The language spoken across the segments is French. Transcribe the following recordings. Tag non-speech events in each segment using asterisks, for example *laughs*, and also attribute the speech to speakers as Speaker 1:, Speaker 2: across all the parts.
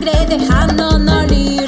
Speaker 1: sangre dejándonos libres.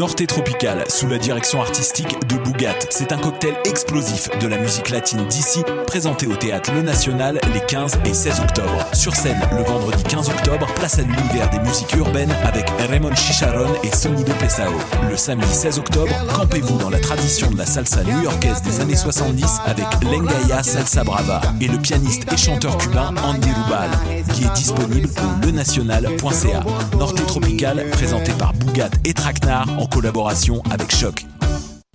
Speaker 2: Norte Tropical, sous la direction artistique de Bougat. C'est un cocktail explosif de la musique latine d'ici, présenté au théâtre Le National les 15 et 16 octobre. Sur scène, le vendredi 15 octobre, place à l'univers des musiques urbaines avec Raymond Chicharon et Sonido Pesao. Le samedi 16 octobre, campez-vous dans la tradition de la salsa new-yorkaise des années 70 avec Lengaya Salsa Brava et le pianiste et chanteur cubain Andy Rubal, qui est disponible au lenational.ca. Norte Tropical, présenté par Bougat et Traquenard en collaboration avec Choc.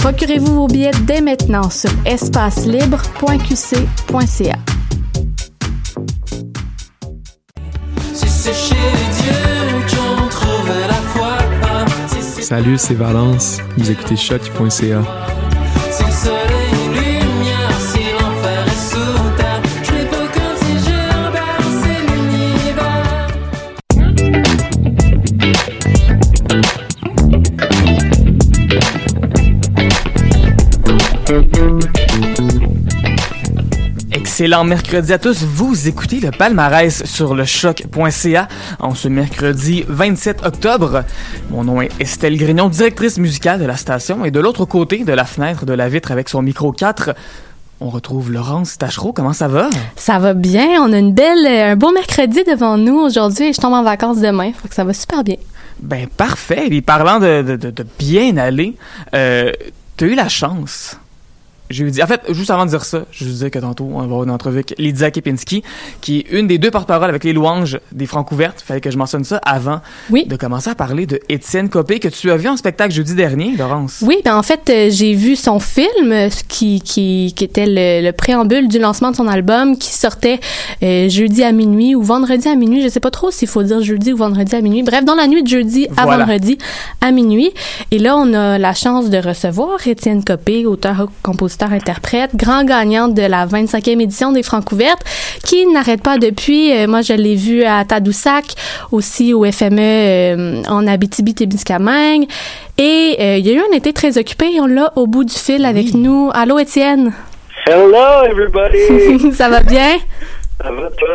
Speaker 3: Procurez-vous vos billets dès maintenant sur espacelibre.qc.ca.
Speaker 4: C'est
Speaker 5: Salut, c'est Valence. Vous écoutez choc.ca.
Speaker 6: Excellent mercredi à tous. Vous écoutez le palmarès sur le choc.ca en ce mercredi 27 octobre. Mon nom est Estelle Grignon, directrice musicale de la station. Et de l'autre côté de la fenêtre de la vitre avec son micro 4, on retrouve Laurence Tachereau. Comment ça va?
Speaker 3: Ça va bien. On a une belle, un beau mercredi devant nous aujourd'hui et je tombe en vacances demain. Fait que ça va super bien.
Speaker 6: Ben parfait. Et parlant de, de, de- de bien aller, euh, t'as eu la chance. Jeudi. En fait, juste avant de dire ça, je vous disais que tantôt, on va avoir une entrevue avec Lydia Kepinski, qui est une des deux porte-paroles avec les louanges des Francs ouvertes. Fallait que je mentionne ça avant
Speaker 3: Oui.
Speaker 6: de commencer à parler de Étienne Copé, que tu as vu en spectacle jeudi dernier, Laurence.
Speaker 3: Oui, ben en fait, euh, j'ai vu son film euh, qui, qui, qui était le, le préambule du lancement de son album qui sortait euh, jeudi à minuit ou vendredi à minuit. Je sais pas trop s'il faut dire jeudi ou vendredi à minuit. Bref, dans la nuit de jeudi à
Speaker 6: Voilà.
Speaker 3: vendredi à minuit. Et là, on a la chance de recevoir Étienne Copé, auteur, compositeur, interprète, grand gagnant de la 25e édition des Francs ouvertes, qui n'arrête pas depuis. euh, moi, je l'ai vu à Tadoussac, aussi au FME euh, en Abitibi-Témiscamingue. Et euh, il y a eu un été très occupé et on l'a au bout du fil avec nous. Allô, Étienne?
Speaker 7: Hello everybody! *laughs*
Speaker 3: Ça va bien? *laughs*
Speaker 7: Ça va toi?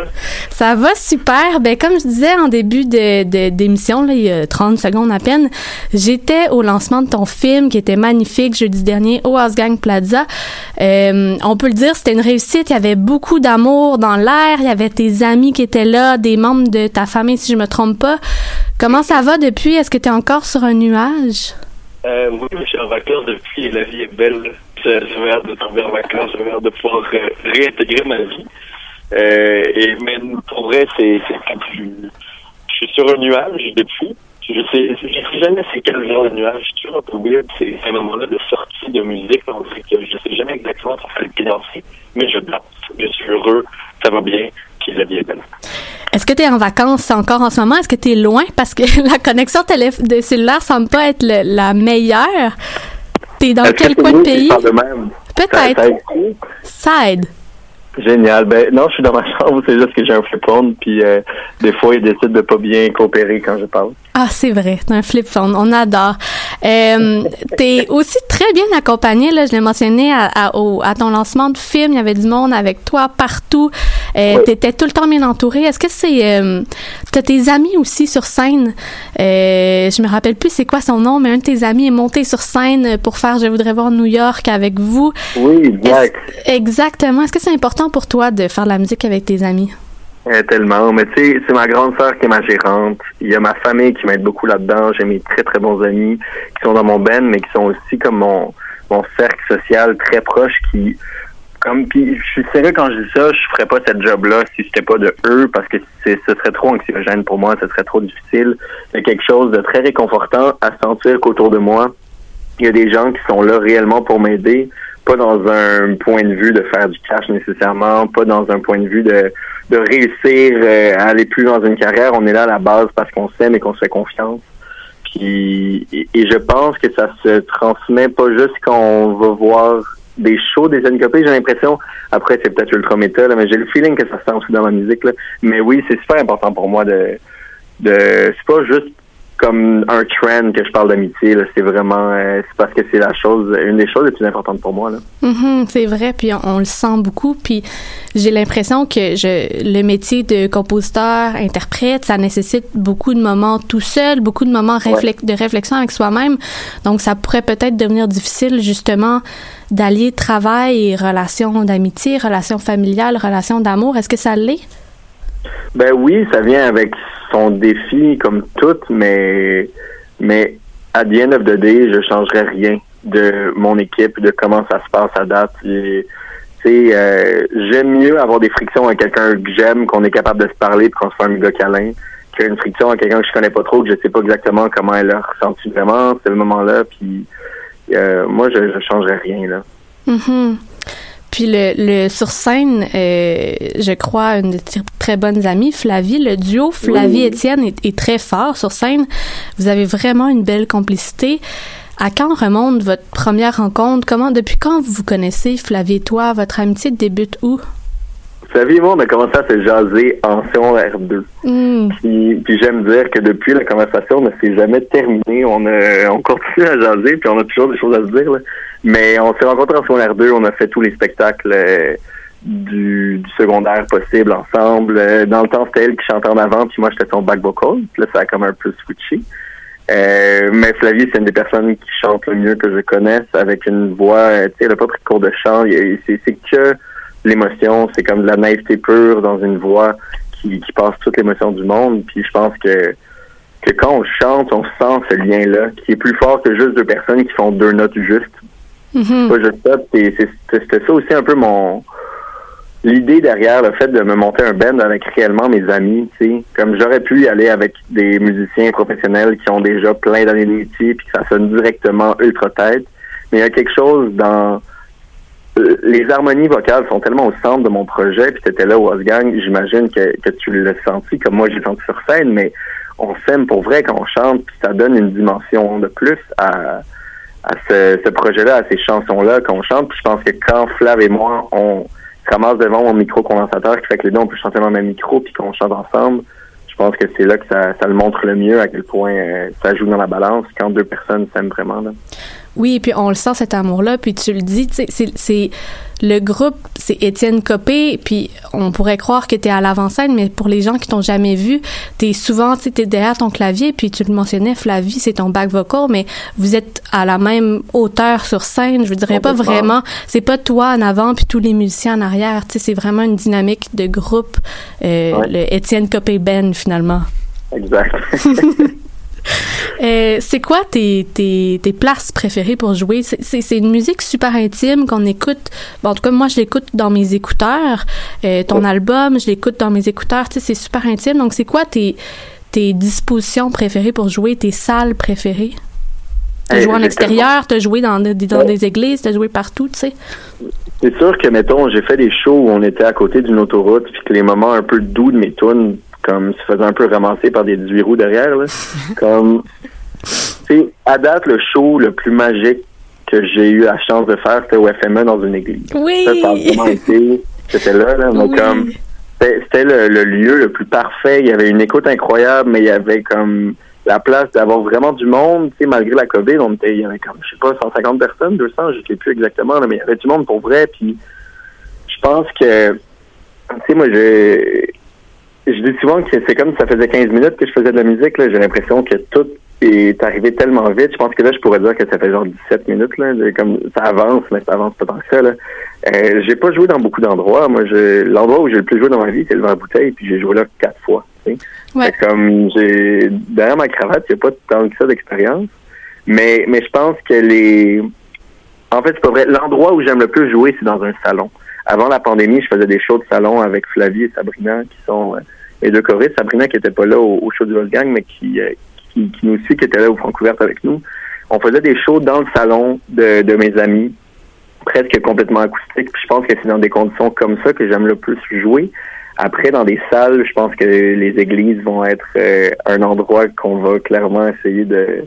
Speaker 3: Ça va super. Ben, comme je disais en début de, de- d'émission, là, il y a 30 secondes à peine, j'étais au lancement de ton film qui était magnifique jeudi dernier au Gang Plaza. Euh, on peut le dire, c'était une réussite. Il y avait beaucoup d'amour dans l'air. Il y avait tes amis qui étaient là, des membres de ta famille, si je me trompe pas. Comment ça va depuis? Est-ce que tu es encore sur un nuage?
Speaker 7: Euh, oui, je suis en vacances depuis et la vie est belle. J'ai hâte de tomber en vacances, j'ai hâte de pouvoir euh, réintégrer ma vie. Euh, et mais pour vrai, c'est plus. Je suis sur un nuage depuis. Je sais, je sais jamais c'est quel genre de nuage. Je suis toujours un peu weird. C'est un moment-là de sortie de musique. On dirait que je sais jamais exactement pour faire le pied danser, mais je danse. Je suis heureux, ça va bien, puis la vie est belle.
Speaker 3: Est-ce que tu es en vacances encore en ce moment? Est-ce que tu es loin? Parce que *laughs* la connexion de cellulaire semble pas être le- la meilleure. T'es dans
Speaker 7: Est-ce que
Speaker 3: quel coin de pays? Peut-être.
Speaker 8: ça aide. Génial. Ben non, je suis dans ma *laughs* chambre, c'est juste que j'ai un flip phone, puis euh, des fois, il décide de pas bien coopérer quand je parle.
Speaker 3: Ah, c'est vrai, c'est un flip phone, on adore. Euh, T'es aussi très bien accompagné, là, je l'ai mentionné à, à, au- à ton lancement de film, il y avait du monde avec toi partout. Euh. T'étais tout le temps bien entouré. Est-ce que c'est... Euh, T'as tes amis aussi sur scène? Euh, je me rappelle plus c'est quoi son nom, mais un de tes amis est monté sur scène pour faire Je voudrais voir New York avec vous.
Speaker 8: Oui, exact.
Speaker 3: Exactement. Est-ce que c'est important pour toi de faire de la musique avec tes amis?
Speaker 8: Euh, tellement. Mais tu sais, c'est ma grande sœur qui est ma gérante. Il y a ma famille qui m'aide beaucoup là-dedans. J'ai mes très très bons amis qui sont dans mon band, mais qui sont aussi comme mon mon cercle social très proche qui comme puis je suis sérieux quand je dis ça, je ferais pas cette job là si j'étais pas de eux parce que c'est ce serait trop anxiogène pour moi, ce serait trop difficile. Il y a quelque chose de très réconfortant à sentir qu'autour de moi, il y a des gens qui sont là réellement pour m'aider, pas dans un point de vue de faire du cash nécessairement, pas dans un point de vue de de réussir euh, à aller plus dans une carrière. On est là à la base parce qu'on s'aime et qu'on se fait confiance. Puis, et, je pense que ça se transmet pas juste quand on va voir des shows des Anicopées, j'ai l'impression, après c'est peut-être ultra méta, là, mais j'ai le feeling que ça se sent aussi dans ma musique. Mais oui, c'est super important pour moi de de c'est pas juste comme un trend que je parle d'amitié, c'est vraiment euh, c'est parce que c'est la chose une des choses les plus importantes pour moi. Là.
Speaker 3: Mhm, c'est vrai, puis on, on le sent beaucoup. Puis j'ai l'impression que je, le métier de compositeur, interprète, ça nécessite beaucoup de moments tout seul, beaucoup de moments réflex- de réflexion avec soi-même. Donc ça pourrait peut-être devenir difficile justement d'allier travail et relations d'amitié, relations familiales, relations d'amour. Est-ce que ça l'est?
Speaker 8: Ben oui, ça vient avec son défi comme tout, mais mais à the end of the day, je changerais rien de mon équipe, de comment ça se passe à date. Euh, j'aime mieux avoir des frictions avec quelqu'un que j'aime, qu'on est capable de se parler, qu'on se fait un méga câlin, qu'une friction avec quelqu'un que je connais pas trop, que je sais pas exactement comment elle a ressenti vraiment ce moment-là. Puis euh, moi, je, je changerais rien là.
Speaker 3: Mhm. Puis le, le sur scène, euh, je crois une de très bonnes amies, Flavie, le duo Flavie-Étienne est, est très fort sur scène. Vous avez vraiment une belle complicité. À quand remonte votre première rencontre? Comment, depuis quand vous vous connaissez, Flavie? Et toi? Votre amitié débute où?
Speaker 8: Vous savez, moi, on a commencé à se jaser en secondaire 2.
Speaker 3: Hmm.
Speaker 8: Puis, puis j'aime dire que depuis la conversation ne s'est jamais terminée. On a, on continue à jaser, puis on a toujours des choses à se dire. là. Mais on s'est rencontrés en secondaire 2, on a fait tous les spectacles euh, du, du secondaire possible ensemble. Euh, dans le temps, c'était elle qui chantait en avant, puis moi j'étais son back vocal. Puis là, ça a comme un peu switché. Euh, mais Flavie, c'est une des personnes qui chante le mieux que je connaisse, avec une voix, euh, tu sais, elle a pas pris de cours de chant. C'est que l'émotion, c'est comme de la naïveté pure dans une voix qui, qui passe toute l'émotion du monde. Puis je pense que que quand on chante, on sent ce lien-là, qui est plus fort que juste deux personnes qui font deux notes justes. Pas juste ça. puis c'est- c'est- C'était ça aussi un peu mon l'idée derrière le fait de me monter un band avec réellement mes amis, tu sais. Comme j'aurais pu y aller avec des musiciens professionnels qui ont déjà plein d'années de métier puis que ça sonne directement ultra tête. Mais il y a quelque chose dans les harmonies vocales sont tellement au centre de mon projet, puis t'étais là au Wolfgang, j'imagine que, tu l'as senti comme moi j'ai senti sur scène, mais on s'aime pour vrai quand on chante, puis ça donne une dimension de plus à, ce, projet-là, à ces chansons-là qu'on chante. Puis je pense que quand Flav et moi, on ramasse devant mon micro-condensateur, qui fait que les deux, on peut chanter dans le même micro, puis qu'on chante ensemble, je pense que c'est là que ça, ça le montre le mieux, à quel point euh, ça joue dans la balance quand deux personnes s'aiment vraiment. Là.
Speaker 3: Oui, puis on le sent cet amour-là, puis tu le dis, tu c'est, le groupe, c'est Étienne Copé, puis on pourrait croire que t'es à l'avant-scène, mais pour les gens qui t'ont jamais vu, t'es souvent, tu derrière ton clavier, puis tu le mentionnais, Flavie, c'est ton back vocal, mais vous êtes à la même hauteur sur scène, je dirais pas vraiment, c'est pas toi en avant puis tous les musiciens en arrière, tu c'est vraiment une dynamique de groupe, euh,
Speaker 8: Ouais.
Speaker 3: le Étienne Copé Ben finalement.
Speaker 8: Exact. *laughs*
Speaker 3: Euh, c'est quoi tes, tes, tes places préférées pour jouer? C'est- une musique super intime qu'on écoute. Bon, en tout cas, moi, je l'écoute dans mes écouteurs. Euh, ton album, je l'écoute dans mes écouteurs. Tu sais, c'est super intime. Donc, c'est quoi tes, tes dispositions préférées pour jouer, tes salles préférées? T'as joué en extérieur, t'as joué dans, des églises, t'as joué partout, tu sais?
Speaker 8: C'est sûr que, mettons, j'ai fait des shows où on était à côté d'une autoroute, puis que les moments un peu doux de mes tunes, comme se faisaient un peu ramasser par des 18 roues derrière, là. *laughs* comme, tu sais, à date, le show le plus magique que j'ai eu la chance de faire, c'était au FME dans une église.
Speaker 1: Oui.
Speaker 8: Ça, ça a vraiment été, c'était là, là. Donc,
Speaker 1: Oui.
Speaker 8: comme, c'était le, le lieu le plus parfait. Il y avait une écoute incroyable, mais il y avait comme la place d'avoir vraiment du monde. Tu sais, malgré la COVID, on était, il y avait comme, je sais pas, 150 personnes, 200, je sais plus exactement, là, mais il y avait du monde pour vrai. Puis, je pense que, tu sais, moi, je, je dis souvent que c'est comme si ça faisait 15 minutes que je faisais de la musique. J'ai l'impression que tout est arrivé tellement vite. Je pense que là, je pourrais dire que ça fait genre 17 minutes. Là. J'ai Comme ça avance, mais ça avance pas tant que ça. Là. Euh, j'ai pas joué dans beaucoup d'endroits. Moi, je, l'endroit où j'ai le plus joué dans ma vie, c'est le verre bouteille, puis j'ai joué là quatre fois.
Speaker 3: Ouais.
Speaker 8: Comme j'ai derrière ma cravate, a pas tant que ça d'expérience. Mais mais je pense que les en fait, c'est pas vrai. L'endroit où j'aime le plus jouer, c'est dans un salon. Avant la pandémie, je faisais des shows de salon avec Flavie et Sabrina, qui sont euh, les deux choristes. Sabrina qui était pas là au, show du Wolfgang, mais qui, euh, qui, qui nous suit, qui était là au Francouverte avec nous. On faisait des shows dans le salon de, de mes amis, presque complètement acoustiques. Puis je pense que c'est dans des conditions comme ça que j'aime le plus jouer. Après, dans des salles, je pense que les églises vont être euh, un endroit qu'on va clairement essayer de,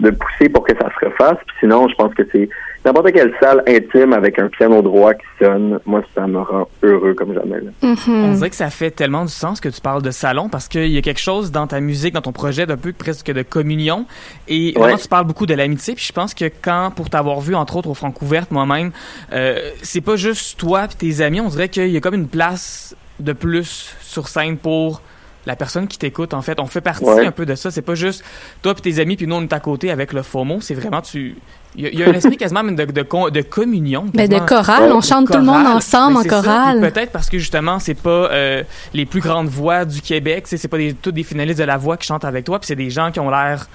Speaker 8: de pousser pour que ça se refasse. Puis sinon, je pense que c'est n'importe quelle salle intime avec un piano droit qui sonne. Moi, ça me rend heureux comme jamais. là.
Speaker 3: Mhm.
Speaker 6: On dirait que ça fait tellement du sens que tu parles de salon parce qu'il y a quelque chose dans ta musique, dans ton projet d'un peu presque de communion. Et vraiment,
Speaker 8: Ouais.
Speaker 6: tu parles beaucoup de l'amitié. Puis je pense que quand, pour t'avoir vu, entre autres, au Francouverte, moi-même, euh, c'est pas juste toi et tes amis. On dirait qu'il y a comme une place de plus sur scène pour la personne qui t'écoute. En fait, on fait partie
Speaker 8: Ouais.
Speaker 6: un peu de ça. C'est pas juste toi et tes amis, puis nous, on est à côté avec le FOMO. C'est vraiment, tu. Il y, a- il y a un *laughs* esprit quasiment même de, de, communion.
Speaker 3: Ben, de chorale, on chante tout le monde ensemble en chorale.
Speaker 6: Puis Peut-être parce que justement, c'est pas euh, les plus grandes voix du Québec. C'est pas des, toutes des finalistes de la voix qui chantent avec toi. Puis c'est des gens qui ont l'air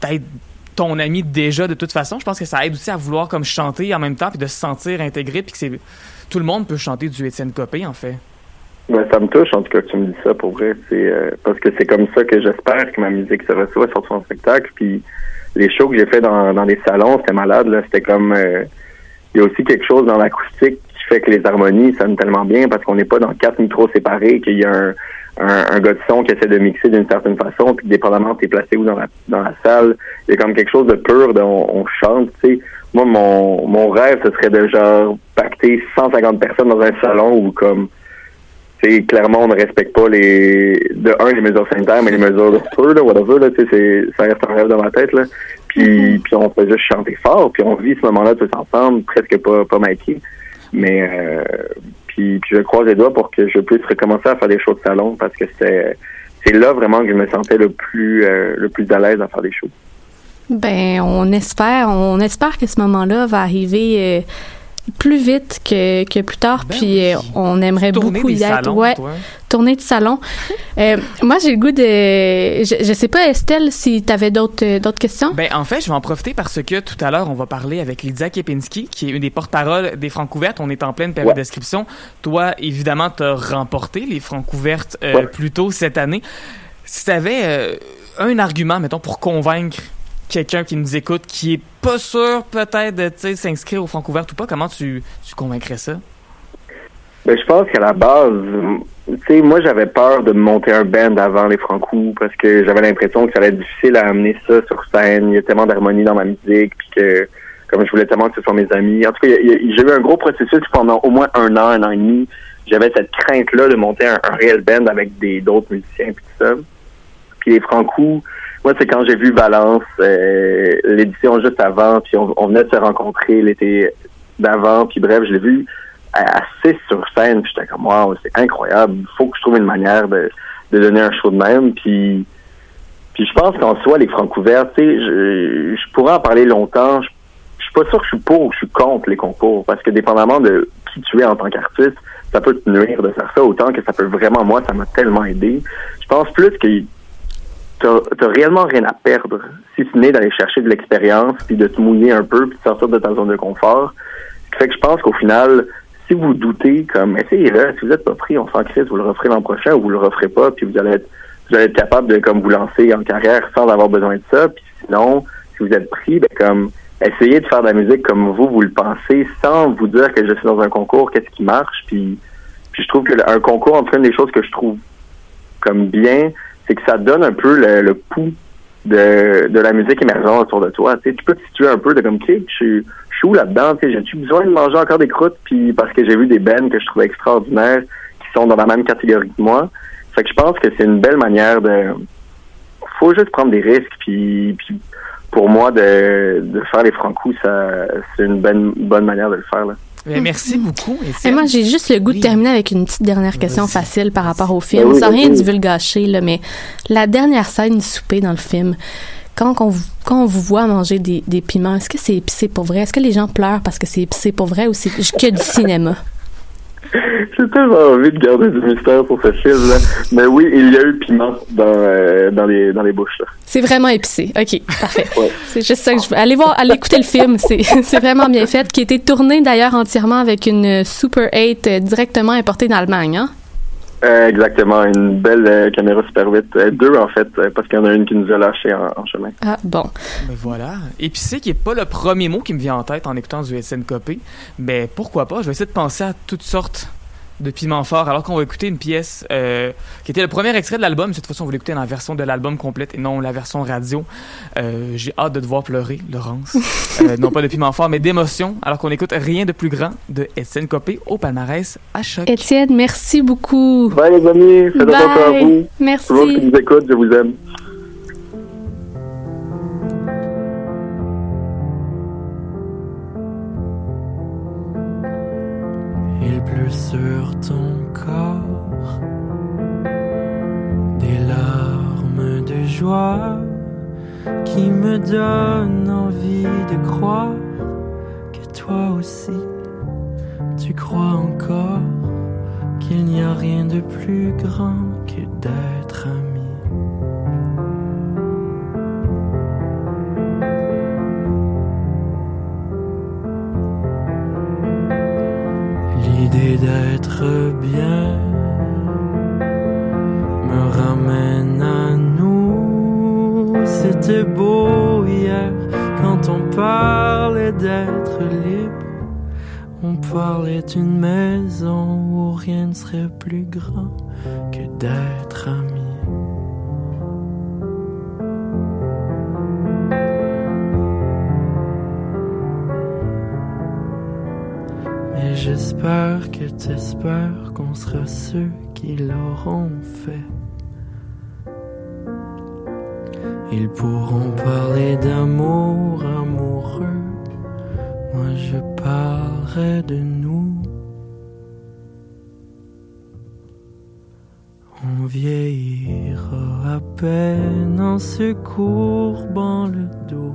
Speaker 6: d'être ton ami déjà de toute façon. Je pense que ça aide aussi à vouloir comme chanter en même temps puis de se sentir intégré puis que c'est tout le monde peut chanter du Étienne Copé en fait.
Speaker 8: Ben, ça me touche en tout cas que tu me dis ça pour vrai. C'est euh, parce que c'est comme ça que j'espère que ma musique se reçoit sur son spectacle. Puis les shows que j'ai fait dans, dans des salons, c'était malade. Là, c'était comme euh, il y a aussi quelque chose dans l'acoustique qui fait que les harmonies sonnent tellement bien parce qu'on n'est pas dans quatre micros séparés, qu'il y a un, un, un gars de son qui essaie de mixer d'une certaine façon, puis dépendamment t'es placé où dans la dans la salle, il y a comme quelque chose de pur, de, on, on chante, tu sais. Moi, mon, mon rêve, ce serait de genre pacter 150 personnes dans un salon où comme sais, clairement, on ne respecte pas les, de un, les mesures sanitaires, mais les mesures de feu, là, whatever, là, tu sais, c'est, ça reste un rêve dans ma tête, là. Puis, puis on fait juste chanter fort, puis on vit ce moment-là tous ensemble, presque pas, pas. Mais, euh, puis, puis je croise les doigts pour que je puisse recommencer à faire des shows de salon, parce que c'est, c'est là vraiment que je me sentais le plus, euh, le plus à l'aise à faire des shows.
Speaker 3: Ben, on espère, on espère que ce moment-là va arriver euh, plus vite que, que plus tard,
Speaker 6: Ben
Speaker 3: puis euh,
Speaker 6: oui.
Speaker 3: on aimerait
Speaker 6: Tourner
Speaker 3: beaucoup y être. ouais,
Speaker 6: toi.
Speaker 3: tourner de salon. *laughs* Euh, moi, j'ai le goût de. Je, je sais pas, Estelle, si tu avais d'autres euh, d'autres questions.
Speaker 6: Ben, en fait, je vais en profiter parce que tout à l'heure, on va parler avec Lydia Kepinski, qui est une des porte-paroles des Francouvertes. On est en pleine période
Speaker 8: Ouais.
Speaker 6: d'inscription. Toi, évidemment, tu as remporté les Francouvertes euh,
Speaker 8: Ouais.
Speaker 6: plus tôt cette année. Si tu avais un argument, mettons, pour convaincre quelqu'un qui nous écoute, qui est pas sûr peut-être de s'inscrire aux Francouvertes ou pas, comment tu, tu convaincrais ça?
Speaker 8: Ben, je pense qu'à la base, tu sais, moi, j'avais peur de monter un band avant les Franco parce que j'avais l'impression que ça allait être difficile à amener ça sur scène. Il y a tellement d'harmonie dans ma musique, puis que, comme je voulais tellement que ce soit mes amis. En tout cas, j'ai eu un gros processus pendant au moins un an, un an et demi. J'avais cette crainte-là de monter un, un réel band avec des d'autres musiciens, puis tout ça. Puis les Franco, moi, c'est quand j'ai vu Valence, euh, l'édition juste avant, puis on, venait de se rencontrer l'été d'avant, puis bref, je l'ai vu assez sur scène, puis j'étais comme wow, c'est incroyable, il faut que je trouve une manière de, de donner un show de même, puis puis je pense qu'en soi, les francs couverts, tu sais, je, pourrais en parler longtemps, je, je suis pas sûr que je suis pour ou que je suis contre les concours, parce que dépendamment de qui tu es en tant qu'artiste, ça peut te nuire de faire ça, autant que ça peut vraiment, moi, ça m'a tellement aidé. Je pense plus que t'as réellement rien à perdre, si ce n'est d'aller chercher de l'expérience, puis de te mouiller un peu, puis de sortir de ta zone de confort. Ce qui fait que je pense qu'au final, si vous doutez, comme essayez-le, si vous n'êtes pas pris, on s'en crise, vous le referez l'an prochain ou vous le referez pas, puis vous allez être vous allez être capable de comme vous lancer en carrière sans avoir besoin de ça. Puis sinon, si vous êtes pris, ben comme essayez de faire de la musique comme vous vous le pensez, sans vous dire que je suis dans un concours, qu'est-ce qui marche. Puis, puis je trouve que un concours, en une des choses que je trouve comme bien, c'est que ça donne un peu le, le pouls de, de la musique émergente autour de toi. Tu peux te situer un peu de comme, sais, je suis où là-dedans? J'ai-tu besoin de manger encore des croûtes? Puis parce que j'ai vu des bands que je trouvais extraordinaires qui sont dans la même catégorie que moi. Fait que je pense que c'est une belle manière de... Faut juste prendre des risques. Puis, puis pour moi, de, de faire les francs ça c'est une bonne, bonne manière de le faire. Là.
Speaker 6: Ben, merci beaucoup.
Speaker 3: Et moi, j'ai juste le goût de terminer avec une petite dernière question facile par rapport au film.
Speaker 8: Oui,
Speaker 3: Sans rien divulgacher, là, mais la dernière scène du souper dans le film, quand on, vous- quand on vous voit manger des, des piments, est-ce que c'est épicé pour vrai? Est-ce que les gens pleurent parce que c'est épicé pour vrai ou c'est que du cinéma?
Speaker 8: J'ai tellement envie de garder du mystère pour ce film. Là. Mais oui, il y a eu piment dans, euh, dans, les, dans les bouches.
Speaker 3: C'est vraiment épicé. OK, parfait.
Speaker 8: Ouais.
Speaker 3: C'est juste ça que je veux. Allez voir, allez écouter le film. C'est *laughs* c'est vraiment bien fait. Qui a été tourné d'ailleurs entièrement avec une Super 8 euh, directement importée d'Allemagne. Hein?
Speaker 8: Euh, exactement, une belle euh, caméra Super 8. Euh, deux en fait, euh, parce qu'il y en a une qui nous a lâché en, en chemin.
Speaker 3: Ah, bon.
Speaker 6: Ben voilà. Épicé qui est pas le premier mot qui me vient en tête en écoutant du SN Copé. Ben pourquoi pas, je vais essayer de penser à toutes sortes de piments forts alors qu'on va écouter une pièce euh, qui était le premier extrait de l'album. Cette fois-ci, on va l'écouter dans la version de l'album complète et non la version radio. Euh, J'ai hâte de te voir pleurer, Laurence. *laughs* Euh, non pas de piment fort, mais d'émotion alors qu'on écoute Rien de plus grand de SN Copé au palmarès à choc.
Speaker 3: Étienne, merci beaucoup.
Speaker 8: Bye les amis, faites attention à
Speaker 3: Bye.
Speaker 8: vous.
Speaker 3: Merci.
Speaker 8: Tout le monde qui nous écoute, je vous aime.
Speaker 4: Pleut sur ton corps des larmes de joie qui me donnent envie de croire que toi aussi tu crois encore qu'il n'y a rien de plus grand que d'être ami. Bien me ramène à nous. C'était beau hier quand on parlait d'être libre. On parlait d'une maison où rien ne serait plus grand que d'être ami. Mais j'espère que t'espères qu'on sera ceux qui l'auront fait. Ils pourront parler d'amour amoureux. Moi je parlerai de nous. On vieillira à peine en se courbant le dos.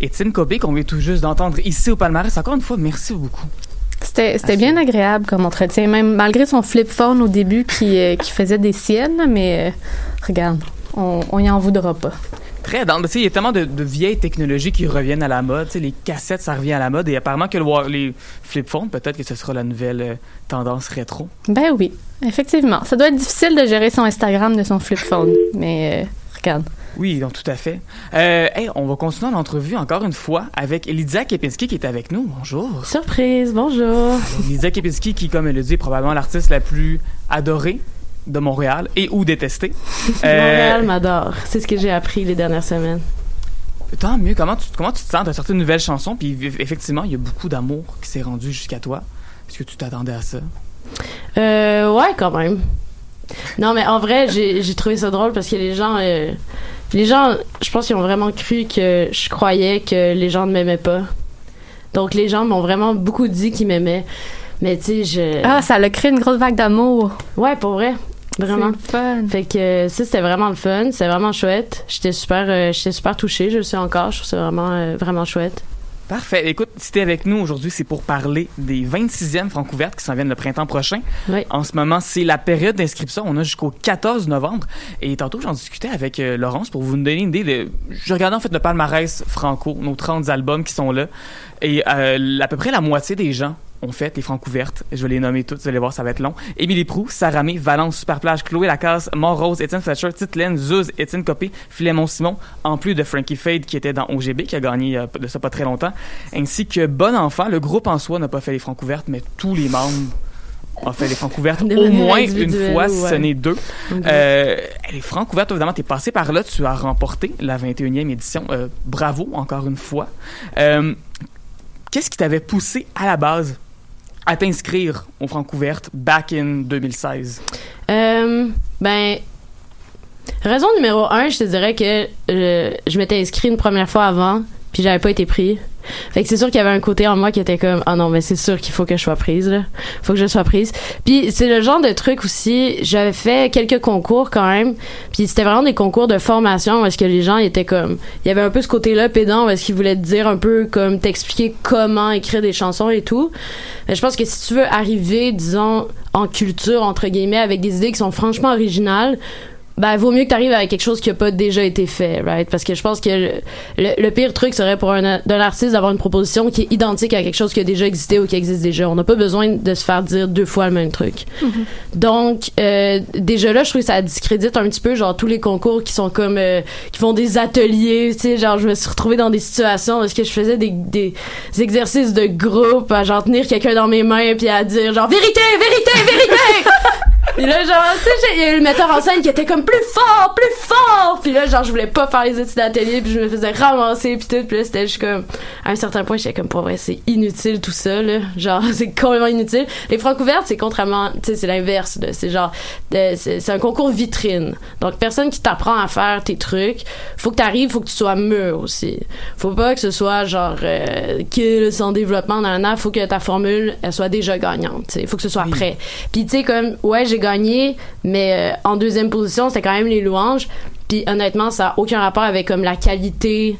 Speaker 6: Étienne Copé, qu'on vient tout juste d'entendre ici au palmarès. Encore une fois, merci beaucoup.
Speaker 3: C'était c'était bien agréable comme entretien, même malgré son flip phone au début qui, euh, qui faisait des siennes, mais euh, regarde, on, on y en voudra pas.
Speaker 6: Très dans, il y a tellement de, de vieilles technologies qui reviennent à la mode. Les cassettes, ça revient à la mode. Et apparemment que le, les flip phones, peut-être que ce sera la nouvelle euh, tendance rétro.
Speaker 3: Ben oui, effectivement. Ça doit être difficile de gérer son Instagram de son flip phone, mais regarde.
Speaker 6: Oui, donc tout à fait. Euh, hey, on va continuer l'entrevue encore une fois avec Lydia Kepinski qui est avec nous. Bonjour.
Speaker 9: Surprise, bonjour.
Speaker 6: Lydia Kepinski qui, comme elle le dit, est probablement l'artiste la plus adorée de Montréal et ou détestée. *laughs* Euh,
Speaker 9: Montréal m'adore. C'est ce que j'ai appris les dernières semaines.
Speaker 6: Tant mieux. Comment tu, comment tu te sens? Tu as sorti une nouvelle chanson, puis effectivement, il y a beaucoup d'amour qui s'est rendu jusqu'à toi. Est-ce que tu t'attendais à ça?
Speaker 9: Euh, ouais, quand même. Non, mais en vrai, j'ai j'ai trouvé ça drôle parce que les gens, euh, les gens, je pense qu'ils ont vraiment cru que je croyais que les gens ne m'aimaient pas. Donc les gens m'ont vraiment beaucoup dit qu'ils m'aimaient. Mais tu sais, je.
Speaker 3: Ah, ça a créé une grosse vague d'amour.
Speaker 9: Ouais, pour vrai. Vraiment.
Speaker 3: Fun.
Speaker 9: Fait que ça, c'était vraiment le fun. C'était vraiment chouette. J'étais super, euh, j'étais super touchée. Je le suis encore. Je trouve ça vraiment, euh, vraiment chouette.
Speaker 6: Parfait. Écoute, si t'es avec nous aujourd'hui, c'est pour parler des 26e Francouvertes qui s'en viennent le printemps prochain.
Speaker 9: Oui.
Speaker 6: En ce moment, c'est la période d'inscription. On a jusqu'au 14 novembre. Et tantôt, j'en discutais avec euh, Laurence pour vous donner une idée. De... Je regardais en fait le palmarès franco, nos 30 albums qui sont là. Et euh, à peu près la moitié des gens ont fait les Francouvertes. Je vais les nommer toutes, vous allez voir, ça va être long. Émilie Prou, Saramé, Valence, Superplage, Chloé Lacasse, Mont-Rose, Étienne Fletcher, Titelaine, Zuz, Étienne Copé, Philémon Simon, en plus de Frankie Fade qui était dans OGB, qui a gagné euh, de ça pas très longtemps, ainsi que Bon Enfant. Le groupe en soi n'a pas fait les Francouvertes, mais tous les membres ont fait les Francouvertes
Speaker 9: De
Speaker 6: au moins une fois, si ce
Speaker 9: ouais.
Speaker 6: n'est deux. Euh, les Francouvertes, évidemment, t'es passé par là, tu as remporté la 21e édition. Euh, bravo, encore une fois. Qu'est-ce qui t'avait poussé à la base à t'inscrire aux Francouvertes back in 2016?
Speaker 9: Euh, ben, raison numéro un, je te dirais que euh, je m'étais inscrit une première fois avant, puis j'avais pas été pris. Fait que c'est sûr qu'il y avait un côté en moi qui était comme ah non mais c'est sûr qu'il faut que je sois prise là, faut que je sois prise. Puis c'est le genre de truc aussi, j'avais fait quelques concours quand même, puis c'était vraiment des concours de formation où est-ce que les gens étaient comme il y avait un peu ce côté-là pédant où est-ce qu'ils voulaient te dire un peu comme t'expliquer comment écrire des chansons et tout. Mais je pense que si tu veux arriver disons en culture entre guillemets avec des idées qui sont franchement originales, ben vaut mieux que tu arrives avec quelque chose qui a pas déjà été fait, right? Parce que je pense que le, le- le pire truc serait pour un, d'un artiste d'avoir une proposition qui est identique à quelque chose qui a déjà existé ou qui existe déjà. On n'a pas besoin de se faire dire deux fois le même truc. Donc euh, déjà là, je trouve que ça discrédite un petit peu genre tous les concours qui sont comme euh, qui font des ateliers, tu sais, genre je me suis retrouvée dans des situations où est-ce que je faisais des, des exercices de groupe, à genre tenir quelqu'un dans mes mains puis à dire genre vérité, vérité, vérité. Puis là, genre, tu sais, il y a eu le metteur en scène qui était comme plus fort, plus fort. Puis là, genre, je voulais pas faire les études d'atelier, puis je me faisais ramasser, puis tout. Puis là, c'était juste comme, à un certain point, j'étais comme, pour vrai, c'est inutile tout ça, là. Genre, *laughs* c'est complètement inutile. Les francs ouvertes, c'est contrairement, tu sais, c'est l'inverse, là. C'est genre, de- c'est un concours vitrine. Donc, personne qui t'apprend à faire tes trucs. Faut que t'arrives, faut que tu sois mûr aussi. Faut pas que ce soit genre, euh, que sans développement dans un an, faut que ta formule, elle soit déjà gagnante, tu sais. Faut que ce soit prêt. Puis, tu sais, comme, ouais, j'ai gagné, mais euh, en deuxième position, c'était quand même les louanges. Puis, honnêtement, ça a aucun rapport avec comme la qualité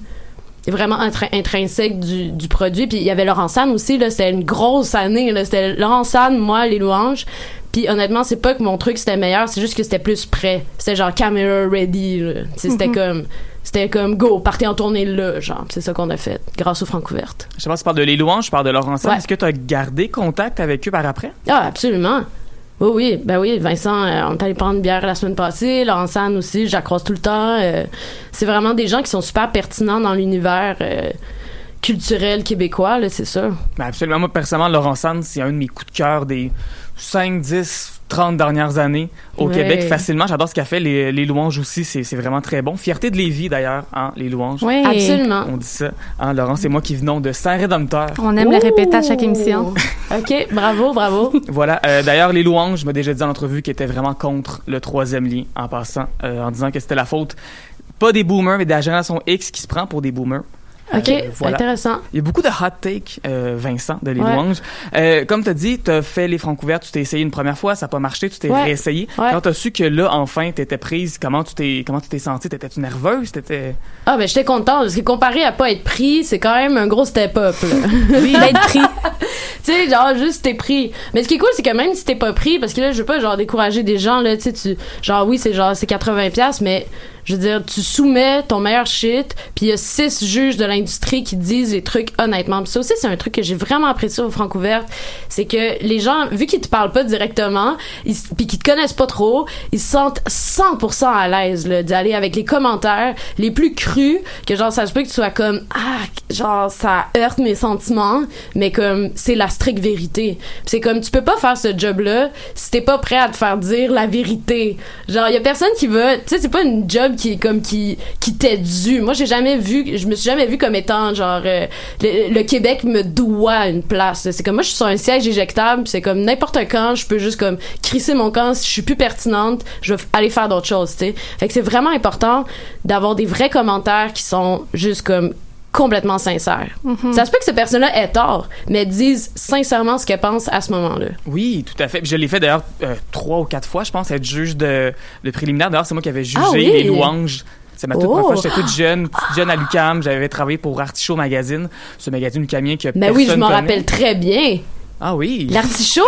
Speaker 9: vraiment intri- intrinsèque du, du produit. Puis, il y avait Laurent San aussi, là. C'était une grosse année, là. C'était Laurent San, moi, les louanges. Puis, honnêtement, c'est pas que mon truc c'était meilleur, c'est juste que c'était plus prêt. C'était genre camera ready, là. C'était
Speaker 6: Mhm.
Speaker 9: comme. C'était comme go, partez en tournée là, genre. C'est ça qu'on a fait, grâce aux Francouvertes.
Speaker 6: Je sais pas si tu parles de Les Louanges, je parle de Laurent.
Speaker 9: Ouais.
Speaker 6: Est-ce que tu as gardé contact avec eux par après?
Speaker 9: Ah, absolument. Oui, oui, ben oui, Vincent, euh, on est allé prendre une bière la semaine passée, Laurent San aussi, je la croise tout le temps. euh, c'est vraiment des gens qui sont super pertinents dans l'univers euh, culturel québécois, là, c'est ça.
Speaker 6: Ben absolument. Moi, personnellement, Laurent Sands, c'est un de mes coups de cœur des 5, 10, 30 dernières années au
Speaker 9: Ouais.
Speaker 6: Québec. Facilement, j'adore ce qu'a fait. Les, les louanges aussi, c'est c'est vraiment très bon. Fierté de Lévis, d'ailleurs, hein, les louanges.
Speaker 3: Oui.
Speaker 9: Absolument.
Speaker 6: On dit ça. Hein, Laurent, c'est moi qui venons de Saint-Rédempteur.
Speaker 3: On aime le répéter à chaque émission. *laughs*
Speaker 9: OK, bravo, bravo.
Speaker 6: Voilà. Euh, D'ailleurs, les louanges, je m'ai déjà dit en entrevue qu'ils étaient vraiment contre le troisième lien en passant, euh, en disant que c'était la faute, pas des boomers, mais de la génération X qui se prend pour des boomers.
Speaker 9: Ok,
Speaker 6: Euh, voilà.
Speaker 9: intéressant.
Speaker 6: Il y a beaucoup de hot take, euh, Vincent, de Les
Speaker 9: Ouais.
Speaker 6: Louanges. Euh, comme tu as dit, tu as fait les francs couverts, tu t'es essayé une première fois, ça n'a pas marché, tu t'es
Speaker 9: Ouais.
Speaker 6: réessayé.
Speaker 9: Ouais.
Speaker 6: Quand tu as su que là, enfin, tu étais prise, comment tu t'es comment tu t'es sentie? T'étais-tu nerveuse? T'étais...
Speaker 9: Ah, ben, j'étais contente parce que comparé à pas être pris, c'est quand même un gros step-up. *laughs*
Speaker 3: Oui, d'être pris. *laughs*
Speaker 9: tu sais, genre, juste t'es pris. Mais ce qui est cool, c'est que même si t'es pas pris, parce que là, je veux pas, genre, décourager des gens, là, tu sais, tu, genre, oui, c'est genre, c'est 80$, piastres, mais, je veux dire, tu soumets ton meilleur shit, puis il y a six juges de l'industrie qui disent les trucs honnêtement. Puis ça aussi, c'est un truc que j'ai vraiment apprécié au Francouverte, c'est que les gens, vu qu'ils te parlent pas directement, puis qu'ils te connaissent pas trop, ils se sentent 100% à l'aise, là, d'aller avec les commentaires les plus crus, que genre, ça se peut que tu sois comme, ah, genre, ça heurte mes sentiments, mais comme, c'est la stricte vérité. C'est comme, tu peux pas faire ce job-là si t'es pas prêt à te faire dire la vérité. Genre, y a personne qui va, tu sais, c'est pas une job qui est comme, qui, qui t'est dû. Moi, j'ai jamais vu, je me suis jamais vu comme étant, genre, euh, le, Québec me doit une place. C'est comme, moi, je suis sur un siège éjectable, c'est comme, n'importe quand, je peux juste comme, crisser mon camp, si je suis plus pertinente, je vais aller faire d'autres choses, tu sais. Fait que c'est vraiment important d'avoir des vrais commentaires qui sont juste comme, complètement sincères. Ça se peut que cette personne-là ait tort, mais disent sincèrement ce qu'elle pense à ce moment-là.
Speaker 6: Oui, tout à fait. Puis je l'ai fait d'ailleurs euh, trois ou quatre fois, je pense, être juge de, de préliminaire. D'ailleurs, c'est moi qui avais jugé
Speaker 9: Ah oui?
Speaker 6: les louanges. C'est ma toute
Speaker 9: Oh.
Speaker 6: première fois. J'étais toute jeune, petite jeune à l'UCAM. J'avais travaillé pour Artichaut Magazine, ce magazine lucamien que
Speaker 9: Mais Ben oui, je m'en
Speaker 6: connaît.
Speaker 9: rappelle très bien.
Speaker 6: Ah oui.
Speaker 9: L'artichaut,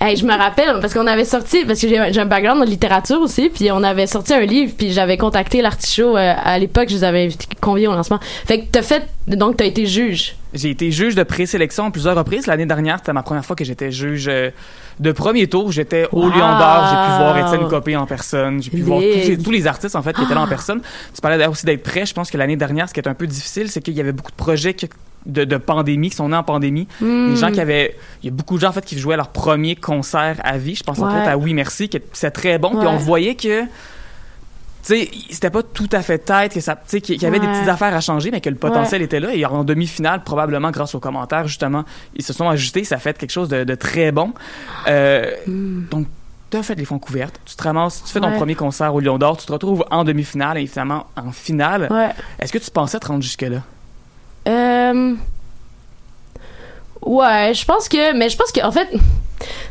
Speaker 9: hey, je me rappelle parce qu'on avait sorti parce que j'ai un background en littérature aussi, puis on avait sorti un livre, puis j'avais contacté l'artichaut euh, à l'époque, je les avais conviés au lancement. Fait que t'as fait, donc t'as été juge.
Speaker 6: J'ai été juge de présélection à plusieurs reprises. L'année dernière, c'était ma première fois que j'étais juge euh, de premier tour. J'étais au. Lion d'Or. J'ai pu voir Étienne Copé en personne. J'ai pu voir tous,
Speaker 9: Big.
Speaker 6: ces- tous les artistes, en fait, qui étaient là en personne. Tu parlais aussi d'être prêt. Je pense que l'année dernière, ce qui est un peu difficile, c'est qu'il y avait beaucoup de projets que- de, de pandémie qui sont nés en pandémie.
Speaker 9: Hmm.
Speaker 6: Les gens qui avaient... Il y a beaucoup de gens, en fait, qui jouaient leur premier concert à vie. Je pense entre
Speaker 9: Ouais.
Speaker 6: autres à Oui Merci, qui c'est très bon. Puis on voyait que... Tu sais, c'était pas tout à fait tête, que ça, qu'il y avait des petites affaires à changer, mais que le potentiel était là. Et en demi-finale, probablement grâce aux commentaires, justement, ils se sont ajustés. Ça a fait quelque chose de, de très bon. Euh, Donc, tu as fait les fonds couvertes. Tu te ramasses, tu fais ton
Speaker 9: Hmm. Ouais.
Speaker 6: premier concert au Lion d'Or. Tu te retrouves en demi-finale et finalement en finale.
Speaker 9: Ouais.
Speaker 6: Est-ce que tu pensais te rendre jusque-là?
Speaker 9: Euh... Ouais, je pense que, mais je pense que, en fait,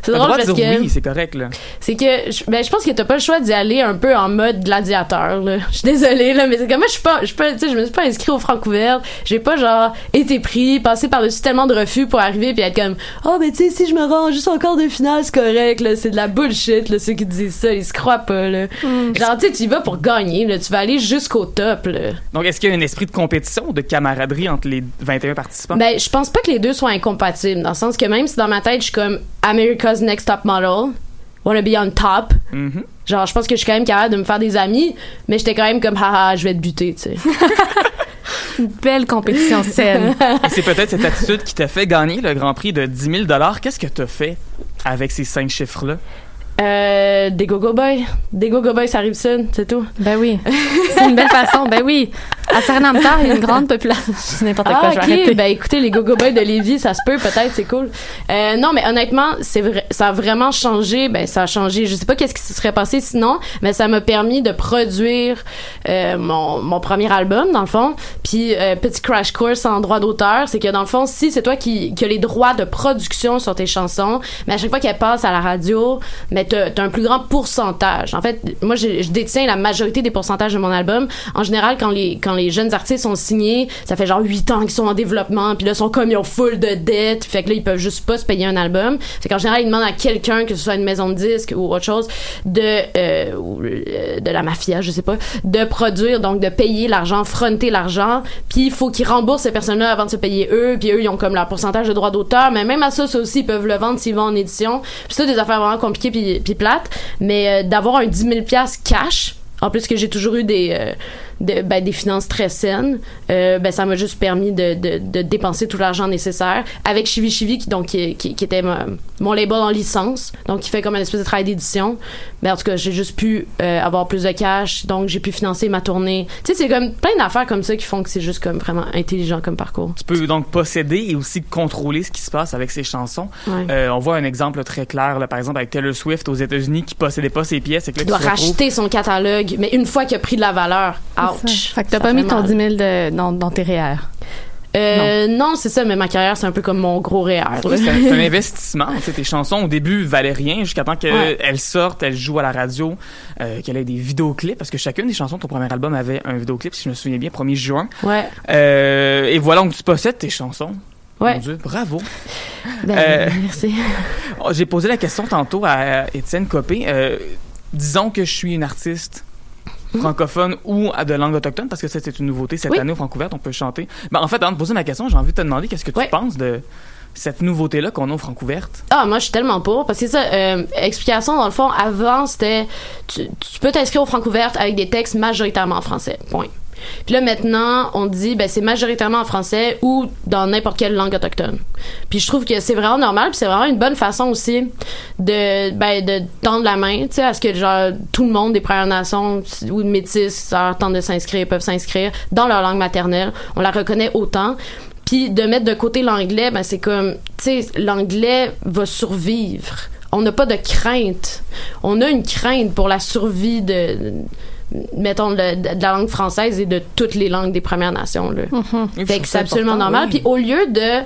Speaker 9: c'est drôle
Speaker 6: droit de
Speaker 9: parce
Speaker 6: dire
Speaker 9: que
Speaker 6: oui, c'est correct, là.
Speaker 9: c'est que, je, ben, je pense que t'as pas le choix d'y aller un peu en mode gladiateur, là. Je suis désolée, là, mais c'est comme moi, je suis pas, je suis pas, tu sais, je me suis pas inscrit au Francouvert. J'ai pas, genre, été pris, passé par-dessus tellement de refus pour arriver puis être comme, oh, ben, tu sais, si je me rends juste encore de finale, c'est correct, là. C'est de la bullshit, là, ceux qui disent ça. Ils se croient pas, là. Genre, tu sais, tu y vas pour gagner, là. Tu vas aller jusqu'au top, là.
Speaker 6: Donc, est-ce qu'il y a un esprit de compétition ou de camaraderie entre les 21 participants?
Speaker 9: Ben, je pense pas que les deux soient incompatibles, dans le sens que même si dans ma tête, je suis comme America's Next Top Model, wanna be on top,
Speaker 6: Mhm.
Speaker 9: genre, je pense que je suis quand même capable de me faire des amis, mais j'étais quand même comme, haha, je vais te buter, tu sais.
Speaker 3: Une *laughs* belle compétition saine.
Speaker 6: Et c'est peut-être cette attitude qui t'a fait gagner le Grand Prix de 10 000 Qu'est-ce que t'as fait avec ces cinq chiffres-là?
Speaker 9: Euh, des Go-Go Boys. Des Go-Go Boys, ça arrive ça, c'est tout.
Speaker 3: Ben oui. C'est une belle façon. Ben oui. À Saint-Namtar, il y a une grande population. *laughs* C'est n'importe quoi,
Speaker 9: Ah,
Speaker 3: je vais
Speaker 9: ok.
Speaker 3: arrêter.
Speaker 9: Ben, écoutez, les Go-Go Boys de Lévis, ça se peut, peut-être, c'est cool. Euh, non, mais honnêtement, c'est vrai, ça a vraiment changé. Ben, ça a changé. Je sais pas qu'est-ce qui se serait passé sinon, mais ça m'a permis de produire euh, mon, mon premier album, dans le fond. Puis, euh, petit crash course en droit d'auteur, c'est que dans le fond, si c'est toi qui, qui as les droits de production sur tes chansons, mais à chaque fois qu'elles passent à la radio, mais t'as as un plus grand pourcentage. En fait, moi, je, je détiens la majorité des pourcentages de mon album. En général, quand les, quand les jeunes artistes sont signés, ça fait genre 8 ans qu'ils sont en développement, puis là, ils sont comme, ils ont full de dettes, fait que là, ils peuvent juste pas se payer un album. Fait qu'en général, ils demandent à quelqu'un, que ce soit une maison de disques ou autre chose, de, euh, euh, de la mafia, je sais pas, de produire, donc de payer l'argent, fronter l'argent, puis il faut qu'ils remboursent ces personnes-là avant de se payer eux, puis eux, ils ont comme leur pourcentage de droits d'auteur, mais même à ça, ça aussi, ils peuvent le vendre s'ils vont en édition. Puis ça, des affaires vraiment compliquées puis, puis plates, mais euh, d'avoir un 10 000 cash, en plus que j'ai toujours eu des, euh, de- ben, des finances très saines, euh, ben, ça m'a juste permis de, de, de dépenser tout l'argent nécessaire. Avec Chivi Chivi, qui, donc, qui, qui, qui était ma- mon label en licence, donc qui fait comme un espèce de travail d'édition. Mais en tout cas, j'ai juste pu euh, avoir plus de cash, donc j'ai pu financer ma tournée. Tu sais, c'est comme plein d'affaires comme ça qui font que c'est juste comme vraiment intelligent comme parcours.
Speaker 6: Tu peux donc posséder et aussi contrôler ce qui se passe avec ses chansons.
Speaker 9: Ouais.
Speaker 6: On voit un exemple très clair, là, par exemple, avec Taylor Swift aux États-Unis qui possédait pas ses pièces. Et que là,
Speaker 9: Il doit racheter son catalogue Mais une fois qu'il a pris de la valeur, ouch.
Speaker 3: Fait que t'as pas mis ton
Speaker 9: mal.
Speaker 3: 10 000 de- dans, dans tes REER.
Speaker 9: Euh, non, c'est ça, mais ma carrière, c'est un peu comme mon gros REER. là.
Speaker 6: C'est un, *laughs* investissement. Tes chansons, au début, valaient rien jusqu'à temps qu'elles
Speaker 9: Ouais.
Speaker 6: sortent, elles jouent à la radio, euh, qu'elle ait des vidéoclips, parce que chacune des chansons de ton premier album avait un vidéoclip, si je me souviens bien, 1er juin.
Speaker 9: Ouais.
Speaker 6: Euh, et voilà, donc tu possèdes tes chansons.
Speaker 9: Ouais.
Speaker 6: Mon Dieu, bravo.
Speaker 9: Ben,
Speaker 6: Euh,
Speaker 9: merci.
Speaker 6: Oh, J'ai posé la question tantôt à Étienne Copé. Euh, disons que je suis une artiste francophone ou à de langue autochtone, parce que ça, c'est une nouveauté cette
Speaker 9: Oui.
Speaker 6: année au Francouverte, on peut chanter. Ben, en fait, avant de poser ma question, j'ai envie de te demander qu'est-ce que tu penses de cette nouveauté-là qu'on a au Francouverte?
Speaker 9: Ah, moi, je suis tellement pour. Parce que ça, euh, explication, dans le fond, avant, c'était. Tu, tu peux t'inscrire au Francouverte avec des textes majoritairement en français. Point. Puis là, maintenant, on dit, ben, c'est majoritairement en français ou dans n'importe quelle langue autochtone. Puis je trouve que c'est vraiment normal, puis c'est vraiment une bonne façon aussi de, ben, de tendre la main, tu sais, à ce que, genre, tout le monde des Premières Nations ou métis, ça tente de s'inscrire, peuvent s'inscrire dans leur langue maternelle. On la reconnaît autant. Puis de mettre de côté l'anglais, ben c'est comme, tu sais, l'anglais va survivre. On n'a pas de crainte. On a une crainte pour la survie de, mettons, de, de la langue française et de toutes les langues des Premières Nations. Là.
Speaker 6: Je
Speaker 9: Fait que c'est absolument normal.
Speaker 6: oui.
Speaker 9: Puis au lieu de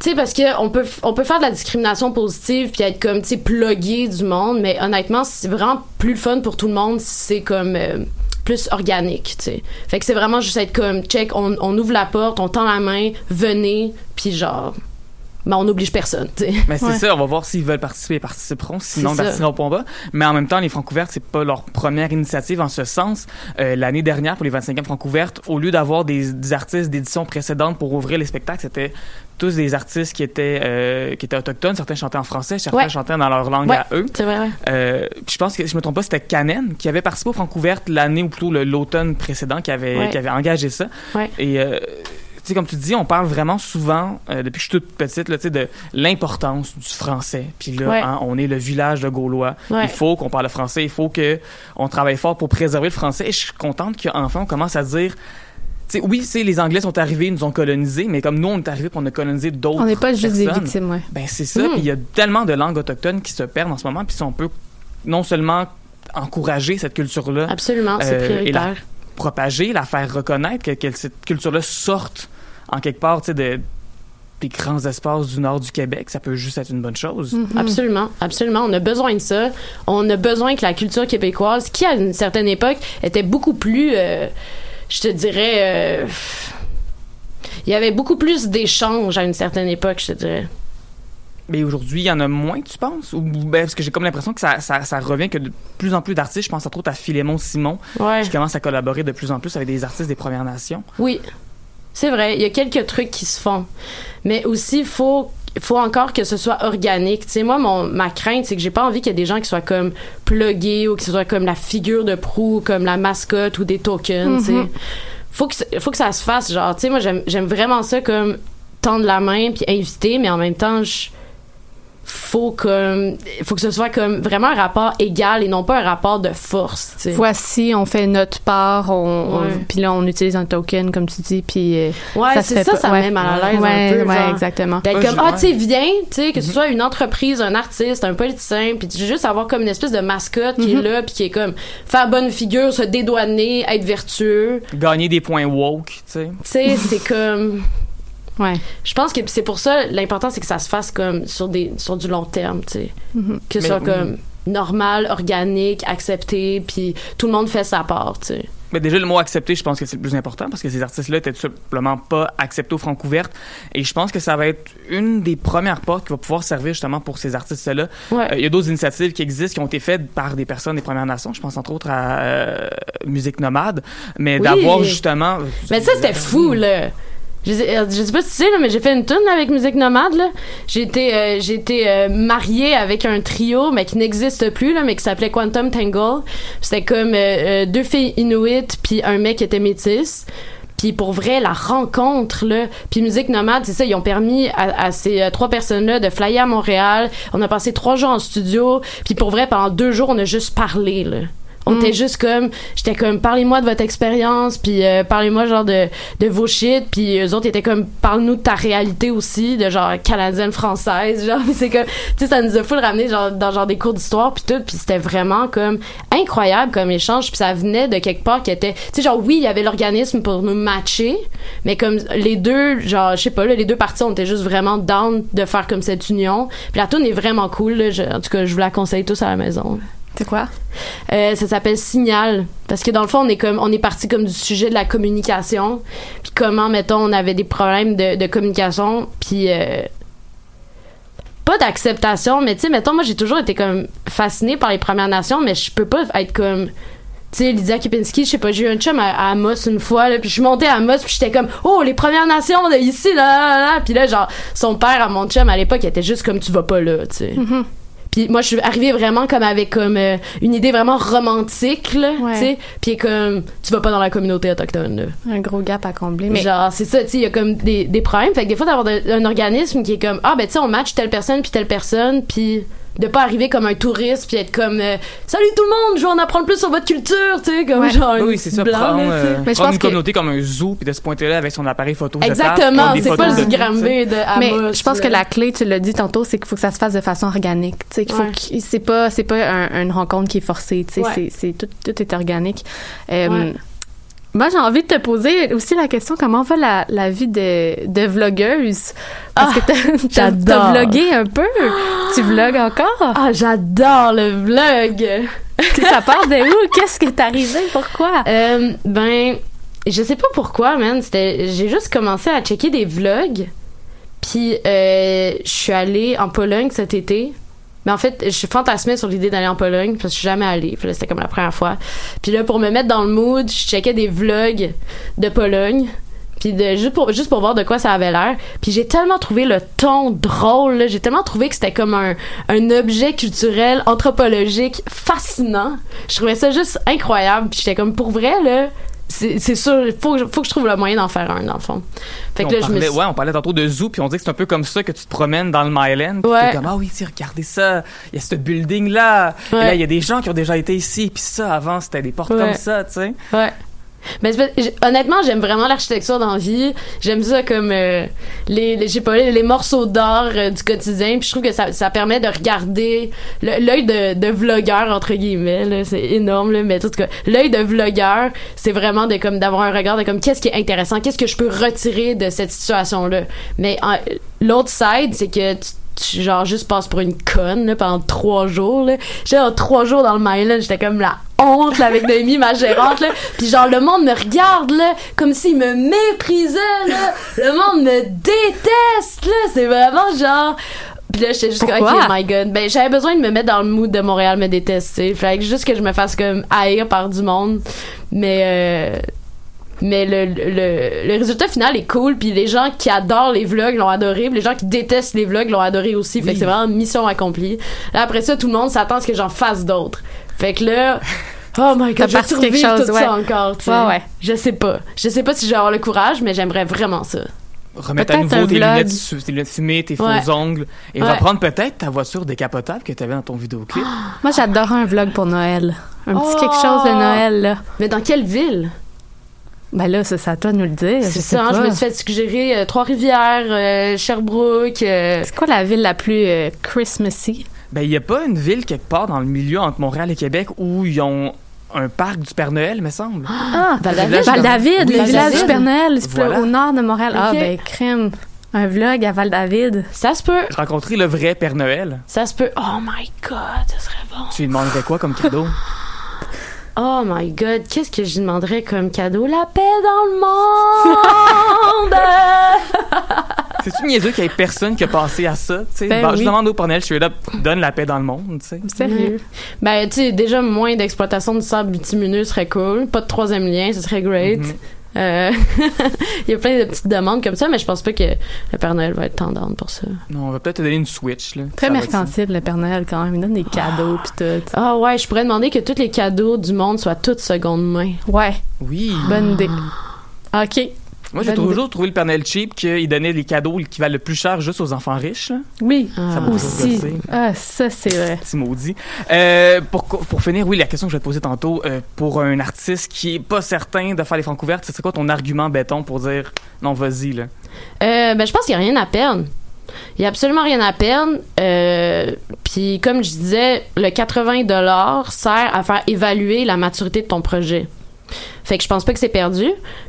Speaker 9: tu sais parce que on peut on peut faire de la discrimination positive puis être comme tu sais plugué du monde mais honnêtement c'est vraiment plus le fun pour tout le monde si c'est comme euh, plus organique tu sais fait que c'est vraiment juste être comme check on, on ouvre la porte on tend la main venez puis genre ben on n'oblige personne
Speaker 6: Mais c'est
Speaker 9: Ouais.
Speaker 6: ça, on va voir s'ils veulent participer, ils participeront, sinon ils participeront pas. Mais en même temps, les Francouvertes, c'est pas leur première initiative en ce sens. Euh, L'année dernière, pour les 25e Francouvertes, au lieu d'avoir des, des artistes d'éditions précédentes pour ouvrir les spectacles, c'était tous des artistes qui étaient euh, qui étaient autochtones. Certains chantaient en français, certains
Speaker 9: Ouais.
Speaker 6: chantaient dans leur langue
Speaker 9: Ouais,
Speaker 6: à eux.
Speaker 9: c'est vrai ouais.
Speaker 6: Euh, puis je pense que, si je me trompe pas, c'était Canen qui avait participé aux Francouvertes l'année ou plutôt l'automne précédent qui avait,
Speaker 9: Ouais.
Speaker 6: qui avait engagé ça.
Speaker 9: Ouais.
Speaker 6: Et euh, sais, comme tu dis, on parle vraiment souvent, euh, depuis que je suis toute petite, là, de l'importance du français. Puis là,
Speaker 9: Ouais.
Speaker 6: hein, on est le village de Gaulois.
Speaker 9: Ouais.
Speaker 6: Il faut qu'on parle le français. Il faut que on travaille fort pour préserver le français. Et je suis contente qu'enfin, on commence à dire... oui, c'est les Anglais sont arrivés, ils nous ont colonisés, mais comme nous, on est arrivés pour on a colonisé d'autres
Speaker 3: On n'est pas juste des victimes, ouais.
Speaker 6: Ben c'est ça.
Speaker 9: Mhm.
Speaker 6: Puis il y a tellement de langues autochtones qui se perdent en ce moment. Puis si on peut non seulement encourager cette culture-là,
Speaker 9: absolument c'est
Speaker 6: Euh, et
Speaker 9: prioritaire
Speaker 6: propager, la faire reconnaître, que, que cette culture-là sorte en quelque part, tu sais, de, des grands espaces du nord du Québec, ça peut juste être une bonne chose.
Speaker 9: Mm. Absolument, absolument. On a besoin de ça. On a besoin que la culture québécoise, qui à une certaine époque était beaucoup plus, euh, je te dirais, euh, il y avait beaucoup plus d'échanges à une certaine époque, je te dirais.
Speaker 6: Mais aujourd'hui, il y en a moins, tu penses? Ou, ben, parce que j'ai comme l'impression que ça, ça, ça revient que de plus en plus d'artistes, je pense entre autres à Philémon Simon,
Speaker 9: Ouais.
Speaker 6: qui commence à collaborer de plus en plus avec des artistes des Premières Nations.
Speaker 9: Oui, c'est vrai. Il y a quelques trucs qui se font, mais aussi faut faut encore que ce soit organique. Tu sais, moi, mon, ma crainte, c'est que j'ai pas envie qu'il y ait des gens qui soient comme plugués ou qui soient comme la figure de proue, comme la mascotte ou des tokens. tu sais.
Speaker 3: Mhm.
Speaker 9: Faut que ça- faut que ça se fasse. Genre, tu sais, moi, j'aime j'aime vraiment ça comme tendre la main puis inviter, mais en même temps, je faut comme faut que ce soit comme vraiment un rapport égal et non pas un rapport de force. tu sais.
Speaker 3: Voici, on fait notre part, on, puis là, on utilise un token, comme tu dis, puis... euh,
Speaker 9: Ouais, c'est ça,
Speaker 3: pas-
Speaker 9: ça
Speaker 3: ouais.
Speaker 9: me met mal à l'aise
Speaker 3: Ouais,
Speaker 9: un peu.
Speaker 3: ouais,
Speaker 9: genre.
Speaker 3: exactement.
Speaker 9: D'être comme, ah,
Speaker 6: ouais.
Speaker 9: tu sais, viens, tu sais, que ce soit une entreprise, un artiste, un politicien, puis tu veux juste avoir comme une espèce de mascotte qui
Speaker 3: Mhm.
Speaker 9: est là, puis qui est comme, faire bonne figure, se dédouaner, être vertueux.
Speaker 6: Gagner des points woke, tu sais.
Speaker 9: Tu sais, c'est comme.
Speaker 3: Ouais.
Speaker 9: Je pense que c'est pour ça, l'important, c'est que ça se fasse comme sur, des, sur du long terme, tu sais.
Speaker 3: Mhm.
Speaker 9: Que ce soit
Speaker 6: oui.
Speaker 9: comme normal, organique, accepté, puis tout le monde fait sa part, tu sais.
Speaker 6: Mais déjà, le mot accepter, je pense que c'est le plus important parce que ces artistes-là étaient tout simplement pas acceptés au Francouverte. Et je pense que ça va être une des premières portes qui va pouvoir servir justement pour ces artistes-là.
Speaker 9: Ouais.
Speaker 6: Euh, Il y a d'autres initiatives qui existent, qui ont été faites par des personnes des Premières Nations. Je pense entre autres à euh, Musique Nomade. Mais
Speaker 9: Oui.
Speaker 6: d'avoir justement...
Speaker 9: Mais ça, c'était fou, là. Je sais, euh, je sais pas si tu sais, là, mais j'ai fait une tune avec Musique Nomade. J'ai été, euh, euh, mariée avec un trio, mais qui n'existe plus, là, mais qui s'appelait Quantum Tangle. C'était comme deux filles inuites, puis un mec qui était métis. Puis pour vrai, la rencontre, là, puis Musique Nomade, c'est ça, ils ont permis à, ces trois personnes-là de flyer à Montréal. On a passé trois jours en studio, puis pour vrai, pendant deux jours, on a juste parlé, là. On
Speaker 3: Mm.
Speaker 9: était juste comme, j'étais comme, parlez-moi de votre expérience, puis euh, parlez-moi genre de, de vos shit, puis eux autres étaient comme, parle-nous de ta réalité aussi, de genre canadienne française, *laughs* genre, c'est comme, tu sais, ça nous a full ramené genre dans genre des cours d'histoire puis tout, puis c'était vraiment comme incroyable comme échange, puis ça venait de quelque part qui était, tu sais, genre oui, il y avait l'organisme pour nous matcher, mais comme les deux, genre, je sais pas, là, les deux parties, on était juste vraiment down de faire comme cette union. Puis la tune est vraiment cool, là, je- en tout cas, je vous la conseille tous à la maison.
Speaker 3: C'est quoi?
Speaker 9: Euh, ça s'appelle Signal. Parce que dans le fond on est comme on est parti comme du sujet de la communication. Puis comment mettons on avait des problèmes de, de communication. Puis euh, pas d'acceptation mais tu sais mettons moi j'ai toujours été comme fascinée par les Premières Nations mais je peux pas être comme tu sais Lydia Kipinski je sais pas j'ai eu un chum à, à Amos une fois là puis je suis montée à Amos puis j'étais comme oh les Premières Nations de ici là là là puis là genre son père à mon chum à l'époque il était juste comme tu vas pas là tu sais puis moi, je suis arrivée vraiment comme avec comme euh, une idée vraiment romantique, là,
Speaker 3: Ouais.
Speaker 9: tu sais. Puis comme, tu vas pas dans la communauté autochtone, là.
Speaker 3: Un gros gap à combler. Mais
Speaker 9: Genre, c'est ça, tu sais, il y a comme des, des problèmes. Fait que des fois, d'avoir de- un organisme qui est comme, ah, ben, tu sais, on match telle personne puis telle personne, puis de pas arriver comme un touriste puis être comme, euh, salut tout le monde, je vais en apprendre plus sur votre culture, tu sais, comme
Speaker 3: Ouais.
Speaker 9: genre.
Speaker 6: Oui, c'est ça,
Speaker 9: blanc,
Speaker 6: prendre,
Speaker 9: là, tu sais.
Speaker 6: euh,
Speaker 3: Mais je
Speaker 6: prendre
Speaker 3: pense
Speaker 6: une
Speaker 3: que-
Speaker 6: communauté comme un zoo, puis de se pointer là avec son appareil photo
Speaker 9: Exactement, c'est pas
Speaker 6: de-
Speaker 9: le Granby de
Speaker 3: Mais je pense que la clé, tu l'as dit tantôt, c'est qu'il faut que ça se fasse de façon organique. Tu sais, qu'il faut c'est pas, c'est pas un- une rencontre qui est forcée. Tu sais,
Speaker 9: Ouais.
Speaker 3: c'est, c'est tout, tout est organique. Euh,
Speaker 9: Ouais.
Speaker 3: Moi, j'ai envie de te poser aussi la question comment va la, la vie de, de vlogueuse? Parce que t'as, t'as, vlogué un peu. tu vlogues encore?
Speaker 9: Ah, j'adore le vlog!
Speaker 3: Ça part de où? Qu'est-ce qui est arrivé Pourquoi?
Speaker 9: Euh, ben, je sais pas pourquoi, man. C'était, j'ai juste commencé à checker des vlogs. Puis, euh, je suis allée en Pologne cet été. Mais en fait, je fantasmais sur l'idée d'aller en Pologne parce que je suis jamais allée. C'était comme la première fois. Puis là, pour me mettre dans le mood, je checkais des vlogs de Pologne. Puis de, juste, pour, juste pour voir de quoi ça avait l'air. Puis j'ai tellement trouvé le ton drôle. J'ai tellement trouvé que c'était comme un, un objet culturel, anthropologique fascinant. Je trouvais ça juste incroyable. Puis j'étais comme, pour vrai, là, c'est sûr, il faut, que je- faut que je trouve le moyen d'en faire un, dans le fond. Fait que
Speaker 6: on
Speaker 9: là, je me suis...
Speaker 6: ouais, on parlait tantôt de zoo, puis on dit que c'est un peu comme ça que tu te promènes dans le Myland.
Speaker 9: Ouais.
Speaker 6: comme, ah oui, tiens, regardez ça. Il y a ce building-là. Et
Speaker 9: Ouais.
Speaker 6: là, il y a des gens qui ont déjà été ici. Puis ça, avant, c'était des portes comme ça, tu sais.
Speaker 9: Ouais. Mais j- honnêtement, j'aime vraiment l'architecture dans la vie. J'aime ça comme euh, les, les, pas, les, morceaux d'art euh, du quotidien. Puis je trouve que ça, ça permet de regarder l'œil de, de vlogueur entre guillemets. C'est énorme, mais en tout cas, l'œil de vlogueur, c'est vraiment d'avoir un regard de comme qu'est-ce qui est intéressant, qu'est-ce que je peux retirer de cette situation là. Mais en- l'autre side, c'est que tu genre juste passes pour une conne pendant trois jours. J'étais genre trois jours dans le Myland, j'étais comme la honte là, avec Noémie, ma gérante là. Puis genre le monde me regarde là comme s'il me méprisait là. Le monde me déteste là, c'est vraiment genre puis là, j'étais juste comme? OK, my God. Ben, j'avais besoin de me mettre dans le mood de Montréal me détester. Fait que juste que je me fasse comme haïr par du monde. Mais, euh, mais le, le, le résultat final est cool, puis les gens qui adorent les vlogs l'ont adoré, puis les gens qui détestent les vlogs l'ont adoré aussi. Fait que c'est vraiment mission accomplie. Là, après ça, tout le monde s'attend à ce que j'en fasse d'autres. Fait que là, oh my
Speaker 3: T'as
Speaker 9: god, je survivre
Speaker 3: chose,
Speaker 9: tout
Speaker 3: ouais.
Speaker 9: ça encore, tu sais.
Speaker 3: Ouais, ouais.
Speaker 9: Je sais pas. Je sais pas si je vais avoir le courage, mais j'aimerais vraiment ça.
Speaker 6: Remettre à nouveau tes
Speaker 3: vlog.
Speaker 6: lunettes, tes lunettes fumées, tes
Speaker 9: Ouais.
Speaker 6: faux ongles, et
Speaker 9: Ouais.
Speaker 6: reprendre peut-être ta voiture décapotable que tu avais dans ton vidéoclip. *gasps*
Speaker 3: Moi, j'adorais un vlog pour Noël. Un petit
Speaker 9: Oh!
Speaker 3: quelque chose de Noël là.
Speaker 9: Mais dans quelle ville?
Speaker 3: Ben là, c'est ça à toi de nous le dire.
Speaker 9: C'est ça, hein, je me suis fait suggérer euh, Trois-Rivières, euh, Sherbrooke. euh,
Speaker 3: C'est quoi la ville la plus euh, Christmassy?
Speaker 6: Ben, il n'y a pas une ville quelque part dans le milieu entre Montréal et Québec où ils ont un parc du Père Noël, me semble?
Speaker 3: Ah,
Speaker 9: Val-David.
Speaker 3: Val-David,
Speaker 6: Oui,
Speaker 3: le village
Speaker 9: Val-David.
Speaker 3: du Père Noël, c'est
Speaker 6: Voilà.
Speaker 3: au nord de Montréal. Ah, ben, crème. Un vlog à Val-David.
Speaker 9: Ça se peut.
Speaker 6: J'ai rencontré le vrai Père Noël.
Speaker 9: Ça se peut. Oh my god, ça serait bon.
Speaker 6: Tu lui demanderais quoi comme cadeau? *laughs*
Speaker 9: Oh my god, qu'est-ce que je lui demanderais comme cadeau? La paix dans le monde! *laughs*
Speaker 6: C'est-tu niaiseux qu'il y ait personne qui a pensé à ça? tu sais?
Speaker 3: Ben oui.
Speaker 6: Je demande au Père Noël, je suis là, donne la paix dans le monde, tu sais.
Speaker 3: Sérieux.
Speaker 9: ben, tu sais, déjà, moins d'exploitation du sable bitumineux serait cool. Pas de troisième lien, ce serait great.
Speaker 6: Mhm.
Speaker 9: Euh, *laughs* Il y a plein de petites demandes comme ça, mais je pense pas que le Père Noël va être tendance pour ça.
Speaker 6: Non, on va peut-être te donner une Switch, là.
Speaker 3: Très mercantile, le Père Noël, quand même. Il donne des cadeaux pis tout.
Speaker 9: Ah ouais, je pourrais demander que tous les cadeaux du monde soient toutes seconde main.
Speaker 3: Ouais,
Speaker 6: Oui.
Speaker 3: bonne idée. OK.
Speaker 6: Moi, j'ai toujours trouvé le Noël cheap qu'il donnait les cadeaux qui valent le plus cher juste aux enfants riches. là.
Speaker 10: Oui,
Speaker 6: Ça toujours
Speaker 10: aussi. Ah, ça, c'est vrai.
Speaker 6: Petit maudit. Euh, pour, pour finir, oui, la question que je vais te poser tantôt, euh, pour un artiste qui est pas certain de faire les francs couvertes, ce serait quoi ton argument béton pour dire non, vas-y, là?
Speaker 9: Euh, ben, je pense qu'il n'y a rien à perdre. Il n'y a absolument rien à perdre. Euh, Puis, comme je disais, le 80 sert à faire évaluer la maturité de ton projet. Fait que je pense pas que c'est perdu.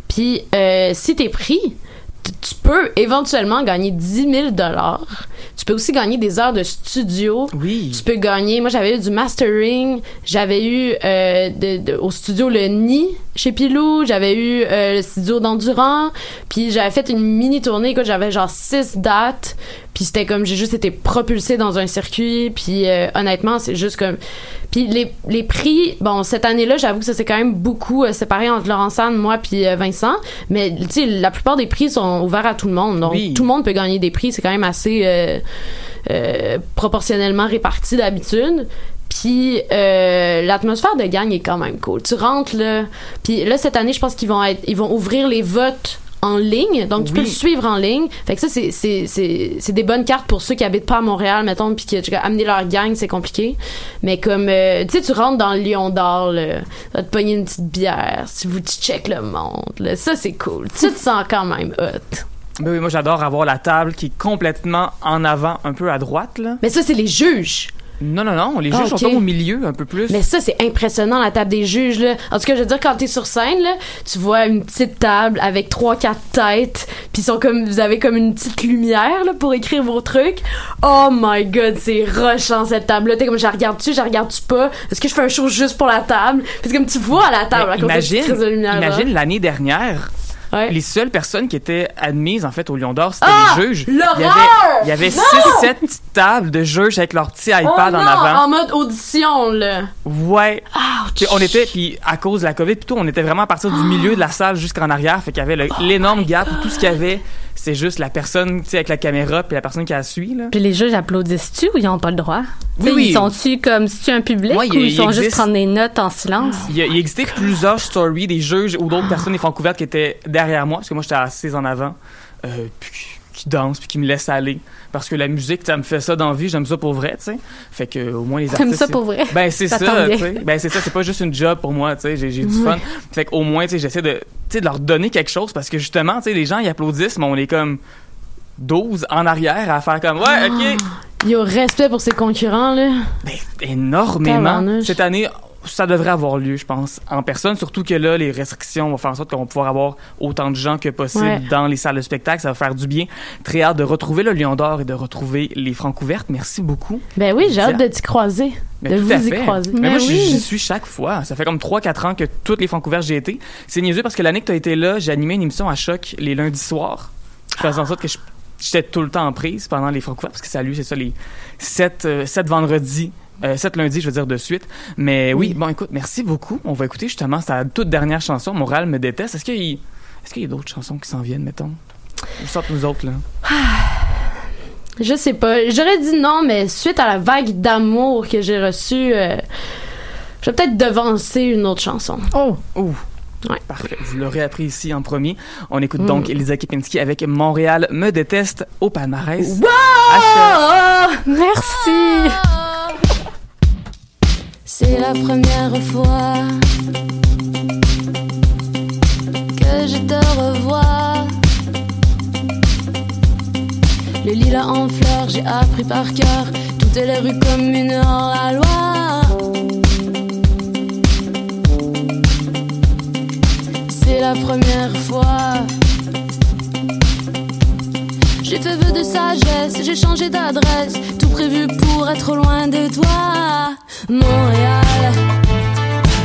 Speaker 9: Puis, euh, si t'es pris, tu peux éventuellement gagner 10 000 Tu peux aussi gagner des heures de studio.
Speaker 6: Oui.
Speaker 9: Tu peux gagner. Moi, j'avais eu du mastering. J'avais eu euh, de- de- au studio le Nid chez Pilou. J'avais eu euh, le studio d'Endurant. Puis j'avais fait une mini tournée. Écoute, j'avais genre six dates. Puis c'était comme j'ai juste été propulsée dans un circuit. Puis euh, honnêtement, c'est juste comme. Puis les, les prix, bon, cette année-là, j'avoue que ça s'est quand même beaucoup euh, séparé entre Laurent Sand, moi, puis euh, Vincent. Mais, tu sais, la plupart des prix sont ouverts à tout le monde. Donc,
Speaker 6: Oui.
Speaker 9: tout le monde peut gagner des prix. C'est quand même assez proportionnellement réparti d'habitude. Puis euh, l'atmosphère de gang est quand même cool. Tu rentres là, puis là cette année, je pense qu'ils vont être, ils vont ouvrir les votes en ligne, donc tu peux le suivre en ligne. Fait que ça c'est c'est c'est c'est des bonnes cartes pour ceux qui habitent pas à Montréal, mettons, puis qui tu amener leur gang, c'est compliqué. Mais comme euh, tu sais, tu rentres dans le Lion d'or, là, tu vas te pogner une petite bière, si vous tu check le monde, là, ça c'est cool. Tu te sens quand même hot.
Speaker 6: Ben oui, moi, j'adore avoir la table qui est complètement en avant, un peu à droite, là.
Speaker 9: Mais ça c'est les juges.
Speaker 6: Non, non, non, les
Speaker 9: Ah,
Speaker 6: juges
Speaker 9: ok.
Speaker 6: sont comme au milieu, un peu plus.
Speaker 9: Mais ça, c'est impressionnant, la table des juges, là. En tout cas, je veux dire, quand t'es sur scène, là, tu vois une petite table avec trois, quatre têtes, puis ils sont comme, vous avez comme une petite lumière, là, pour écrire vos trucs. Oh my god, c'est rushant, cette table-là. T'es comme, je regarde-tu, je regarde-tu pas? Est-ce que je fais un show juste pour la table? Parce que comme tu vois à la table,
Speaker 6: Mais
Speaker 9: à cause de cette de lumière
Speaker 6: imagine l'année dernière,
Speaker 9: Ouais.
Speaker 6: les seules personnes qui étaient admises en fait au Lion d'Or, c'était
Speaker 9: Ah!
Speaker 6: les juges.
Speaker 9: L'horreur!
Speaker 6: Il y avait, il y avait
Speaker 9: Non!
Speaker 6: 6-7 petites tables de juges avec leur petit
Speaker 9: Oh
Speaker 6: iPad en avant.
Speaker 9: en mode audition, là.
Speaker 6: Ouais. Puis on était, puis à cause de la COVID, plutôt, on était vraiment à partir du milieu de la salle jusqu'en arrière. Fait qu'il y avait le- l'énorme gap où tout ce qu'il y avait, c'est juste la personne, tu sais, avec la caméra, puis la personne qui la suit, là.
Speaker 10: Puis les juges applaudissent-tu ou ils n'ont pas le droit?
Speaker 6: Oui,
Speaker 10: T'sais,
Speaker 6: oui.
Speaker 10: Ils sont-tu comme si tu un public
Speaker 6: Ouais, il-
Speaker 10: ou ils
Speaker 6: il
Speaker 10: sont juste prendre des notes en silence?
Speaker 6: Il, existait plusieurs stories des juges ou d'autres personnes des Francouvertes qui étaient derrière moi, parce que moi j'étais assise en avant, euh, puis qui- dansent, puis qui me laissent aller. Parce que la musique, ça me fait ça dans la vie, j'aime ça pour vrai, tu sais. Fait que au moins les artistes.
Speaker 10: Ça pour vrai?
Speaker 6: Ben c'est
Speaker 10: Ça
Speaker 6: ça. Ben c'est ça, c'est pas juste une job pour moi, tu sais. J'ai j'ai du fun. Fait qu'au moins, tu sais, j'essaie de, tu sais, de leur donner quelque chose parce que justement, tu sais, les gens ils applaudissent, mais on est comme 12 en arrière à faire comme ouais, ok.
Speaker 9: Il y a respect pour ses concurrents, là.
Speaker 6: Ben, énormément. Cette année, ça devrait avoir lieu, je pense, en personne. Surtout que là, les restrictions vont faire en sorte qu'on va pouvoir avoir autant de gens que possible
Speaker 9: Ouais.
Speaker 6: dans les salles de spectacle. Ça va faire du bien. Très hâte de retrouver le Lion d'Or et de retrouver les francs couvertes. Merci beaucoup.
Speaker 9: Ben oui, j'ai hâte de t'y croiser.
Speaker 6: Mais
Speaker 9: de vous y croiser.
Speaker 6: Mais
Speaker 9: Mais
Speaker 6: moi,
Speaker 9: oui.
Speaker 6: j'y suis chaque fois. Ça fait comme 3-4 ans que toutes les francs couvertes j'ai été. C'est niaiseux parce que l'année que tu as été là, j'ai animé une émission à Choc les lundis soirs. Faisait en sorte que je- j'étais tout le temps en prise pendant les francs parce que ça a lieu, c'est ça, les 7, vendredis. Euh, 7 lundis, je veux dire, de suite. Mais oui, bon, écoute, merci beaucoup. On va écouter justement sa toute dernière chanson, Montréal me déteste. Est-ce qu'il y, est-ce qu'il y a d'autres chansons qui s'en viennent, mettons? Ou sortent nous autres, là.
Speaker 9: Je sais pas. J'aurais dit non, mais suite à la vague d'amour que j'ai reçue, euh, je vais peut-être devancer une autre chanson.
Speaker 10: Oh!
Speaker 6: Ouh.
Speaker 9: Ouais.
Speaker 6: Parfait. Vous l'aurez appris ici en premier. On écoute
Speaker 9: Mm.
Speaker 6: donc Elisa Kipinski avec Montréal me déteste au palmarès.
Speaker 9: Wow!
Speaker 10: Merci!
Speaker 1: C'est la première fois que je te revois. Le lilas en fleurs, j'ai appris par cœur toutes les rues communes hors la loi. C'est la première fois. J'ai fait vœu de sagesse, j'ai changé d'adresse, tout prévu pour être loin de toi. Montréal,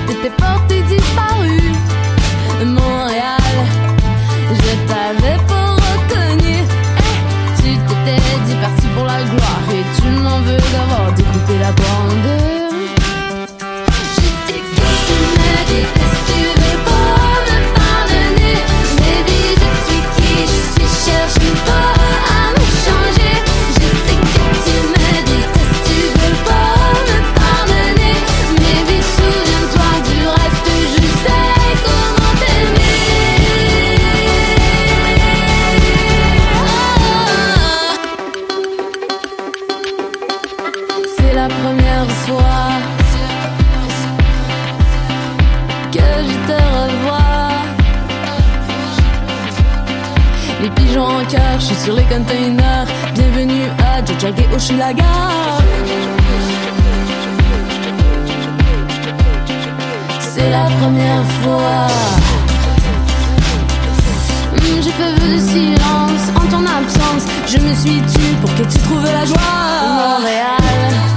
Speaker 1: t'étais porté disparu. Montréal, je t'avais pas reconnu. Eh, tu t'étais dit parti pour la gloire et tu m'en veux d'avoir découpé la bande.
Speaker 9: la première fois que je te revois. Les pigeons en cœur, je suis sur les containers. Bienvenue à Jojag Oshilaga. C'est la première fois. J'ai fait vœu de silence en ton absence. Je me suis tue pour que tu trouves la joie. Montréal.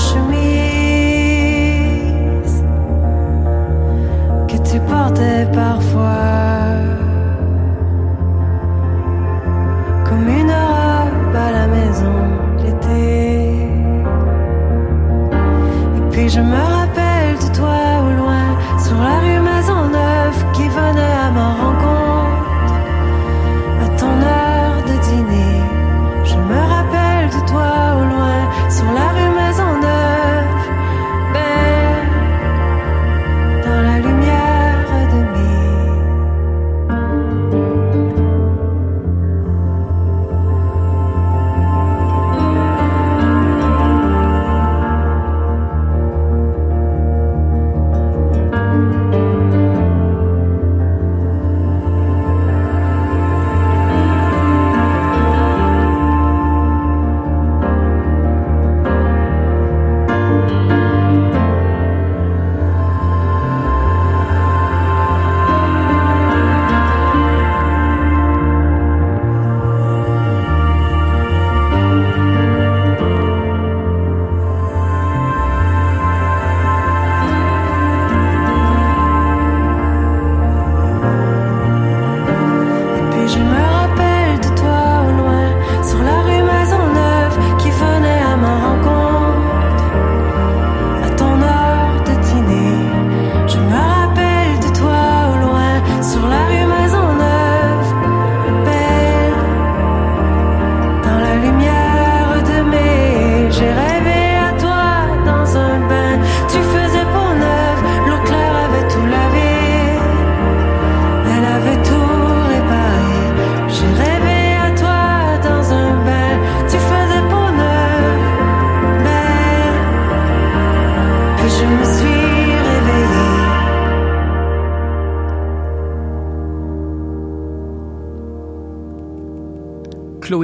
Speaker 4: should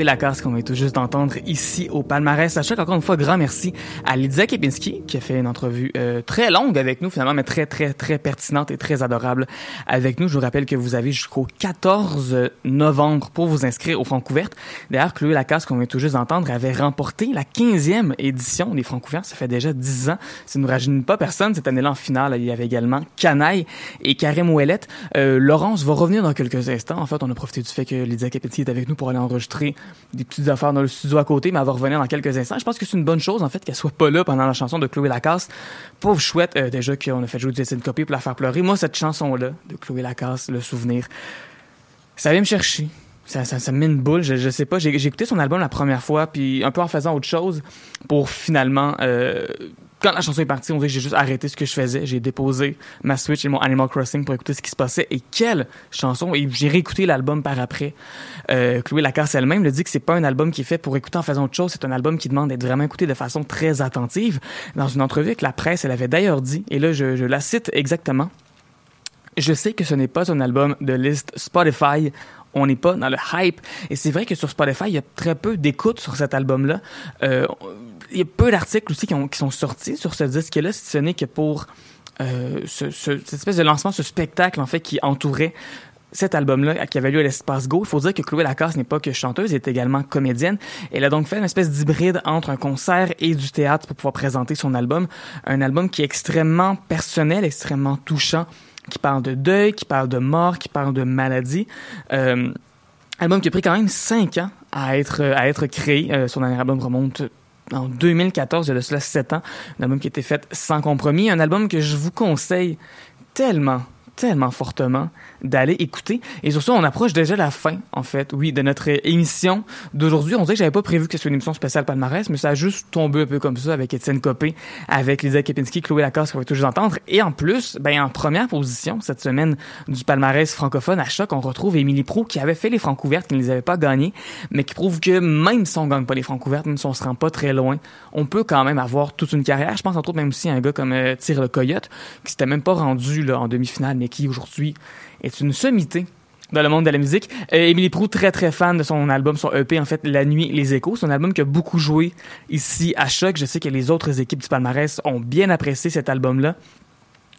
Speaker 6: Lacasse qu'on vient tout juste d'entendre ici au palmarès. Sachez qu'encore une fois, grand merci à Lydia Kepinski qui a fait une entrevue euh, très longue avec nous finalement, mais très très très pertinente et très adorable avec nous. Je vous rappelle que vous avez jusqu'au 14 novembre pour vous inscrire aux Francouvertes. D'ailleurs, Chloé Lacasse qu'on vient tout juste d'entendre avait remporté la 15e édition des Francouvertes. Ça fait déjà 10 ans. Ça ne rajeunit pas personne. Cette année-là, en finale, il y avait également Canaille et Karim Ouellette. Euh, Laurence va revenir dans quelques instants. En fait, on a profité du fait que Lydia Kepinski est avec nous pour aller enregistrer des petites affaires dans le studio à côté, mais elle va revenir dans quelques instants. Je pense que c'est une bonne chose, en fait, qu'elle soit pas là pendant la chanson de Chloé Lacasse. Pauvre chouette, euh, déjà qu'on a fait jouer Jessica Copy pour la faire pleurer. Moi, cette chanson-là, de Chloé Lacasse, le souvenir, ça vient me chercher. Ça, ça, ça me met une boule, je, je sais pas. J'ai j'ai écouté son album la première fois, puis un peu en faisant autre chose, pour finalement... Euh, quand la chanson est partie, on dirait que j'ai juste arrêté ce que je faisais. J'ai déposé ma Switch et mon Animal Crossing pour écouter ce qui se passait. Et quelle chanson! Et j'ai réécouté l'album par après. Euh, Chloé Lacasse elle-même le dit que c'est pas un album qui est fait pour écouter en faisant autre chose. C'est un album qui demande d'être vraiment écouté de façon très attentive. Dans une entrevue avec la presse, elle avait d'ailleurs dit, et là je, la cite exactement, je sais que ce n'est pas un album de liste Spotify. On n'est pas dans le hype. Et c'est vrai que sur Spotify, il y a très peu d'écoute sur cet album-là. Euh, il y a peu d'articles aussi qui, ont, qui sont sortis sur ce disque-là, si ce n'est que pour euh, ce, ce- cette espèce de lancement, ce spectacle, en fait, qui entourait cet album-là qui avait lieu à l'Espace Go. Il faut dire que Chloé Lacasse n'est pas que chanteuse, elle est également comédienne. Elle a donc fait une espèce d'hybride entre un concert et du théâtre pour pouvoir présenter son album. Un album qui est extrêmement personnel, extrêmement touchant, qui parle de deuil, qui parle de mort, qui parle de maladie. Euh, album qui a pris quand même cinq ans à être, à être créé. Euh, son dernier album remonte en 2014, il y a de cela sept ans. Un album qui a été fait sans compromis. Un album que je vous conseille tellement, tellement fortement d'aller écouter. Et sur ça, on approche déjà la fin, en fait, oui, de notre émission d'aujourd'hui. On dirait que j'avais pas prévu que ce soit une émission spéciale palmarès, mais ça a juste tombé un peu comme ça avec Étienne Copé, avec Lisa Kepinski, Chloé Lacasse qu'on va toujours entendre. Et en plus, ben, en première position, cette semaine du palmarès francophone à choc, on retrouve Émilie Pro qui avait fait les Francouvertes, qui ne les avait pas gagnées, mais qui prouve que même si on gagne pas les Francouvertes, même si on se rend pas très loin, on peut quand même avoir toute une carrière. Je pense entre autres même aussi un gars comme euh, Tire le Coyote, qui s'était même pas rendu là, en demi-finale, mais qui aujourd'hui est une sommité dans le monde de la musique. Euh, Émilie Proux, très très fan de son album, son EP en fait, La Nuit, les Échos. C'est un album qui a beaucoup joué ici à Choc. Je sais que les autres équipes du palmarès ont bien apprécié cet album-là.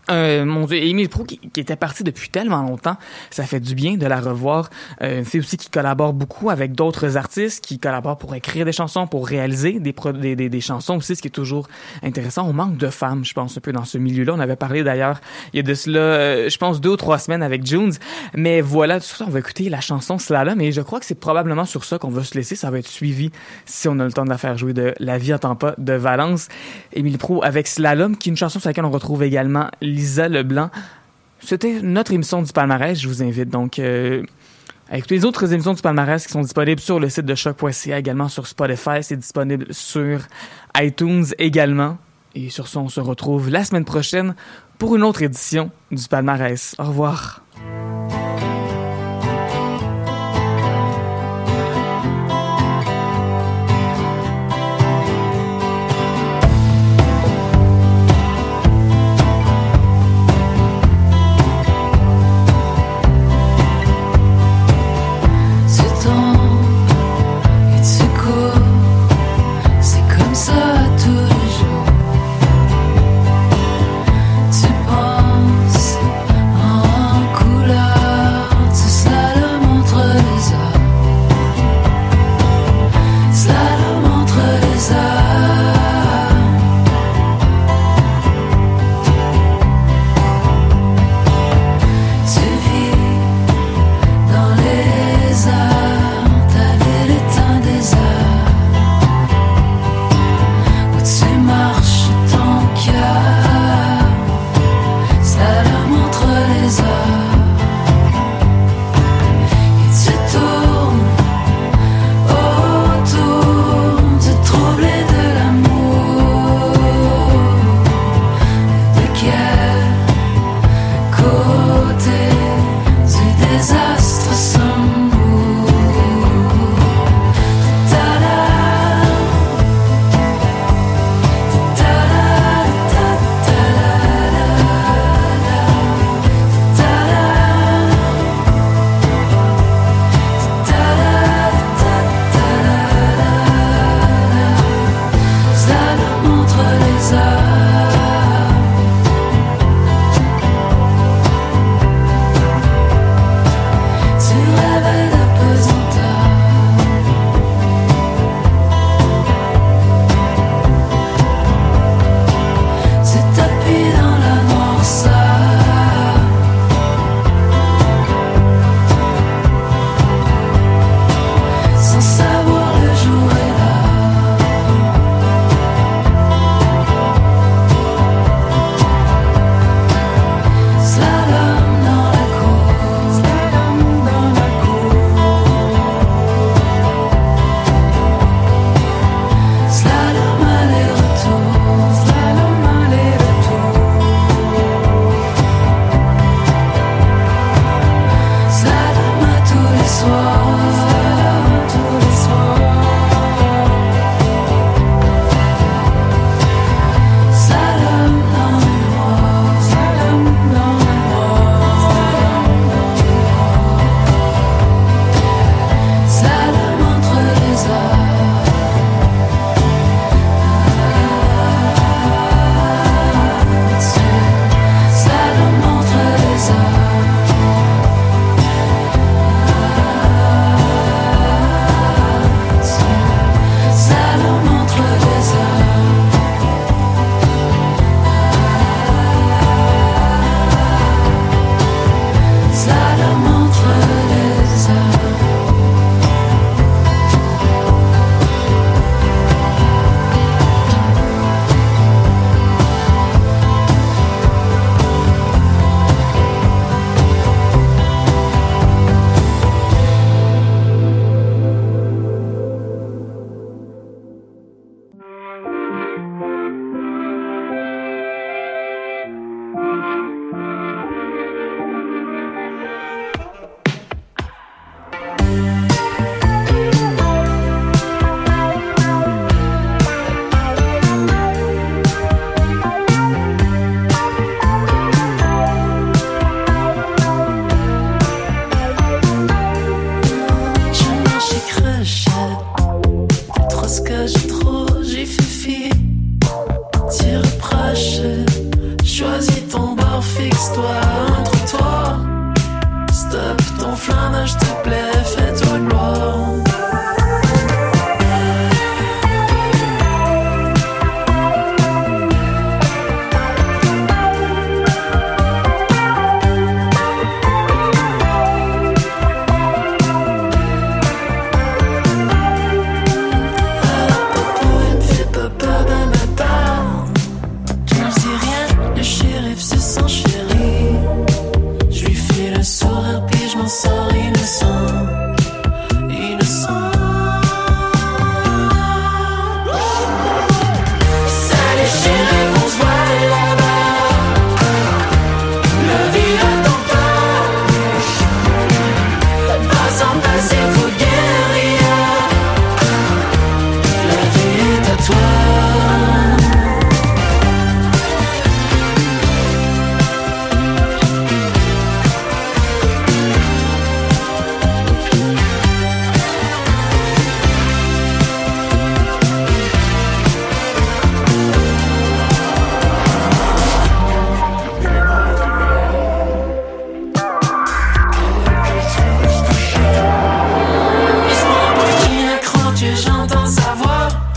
Speaker 6: Euh, mon Dieu, Émile Proux qui, qui était partie depuis tellement longtemps, ça fait du bien de la revoir. Euh, c'est aussi qui collabore beaucoup avec d'autres artistes, qui collaborent pour écrire des chansons, pour réaliser des, pro- des, des, chansons aussi, ce qui est toujours intéressant. On manque de femmes, je pense, un peu dans ce milieu-là. On avait parlé d'ailleurs il y a de cela, euh, je pense, deux ou trois semaines avec Junes. Mais voilà, sur ça, on va écouter la chanson Slalom et je crois que c'est probablement sur ça qu'on va se laisser. Ça va être suivi si on a le temps de la faire jouer de La vie attend pas de Valence. Émile Pro avec Slalom, qui est une chanson sur laquelle on retrouve également Lisa Leblanc. C'était notre émission du palmarès. Je vous invite donc euh, à écouter les autres émissions du palmarès qui sont disponibles sur le site de choc.ca, également sur Spotify. C'est disponible sur iTunes également. Et sur ça, on se retrouve la semaine prochaine pour une autre édition du palmarès. Au revoir.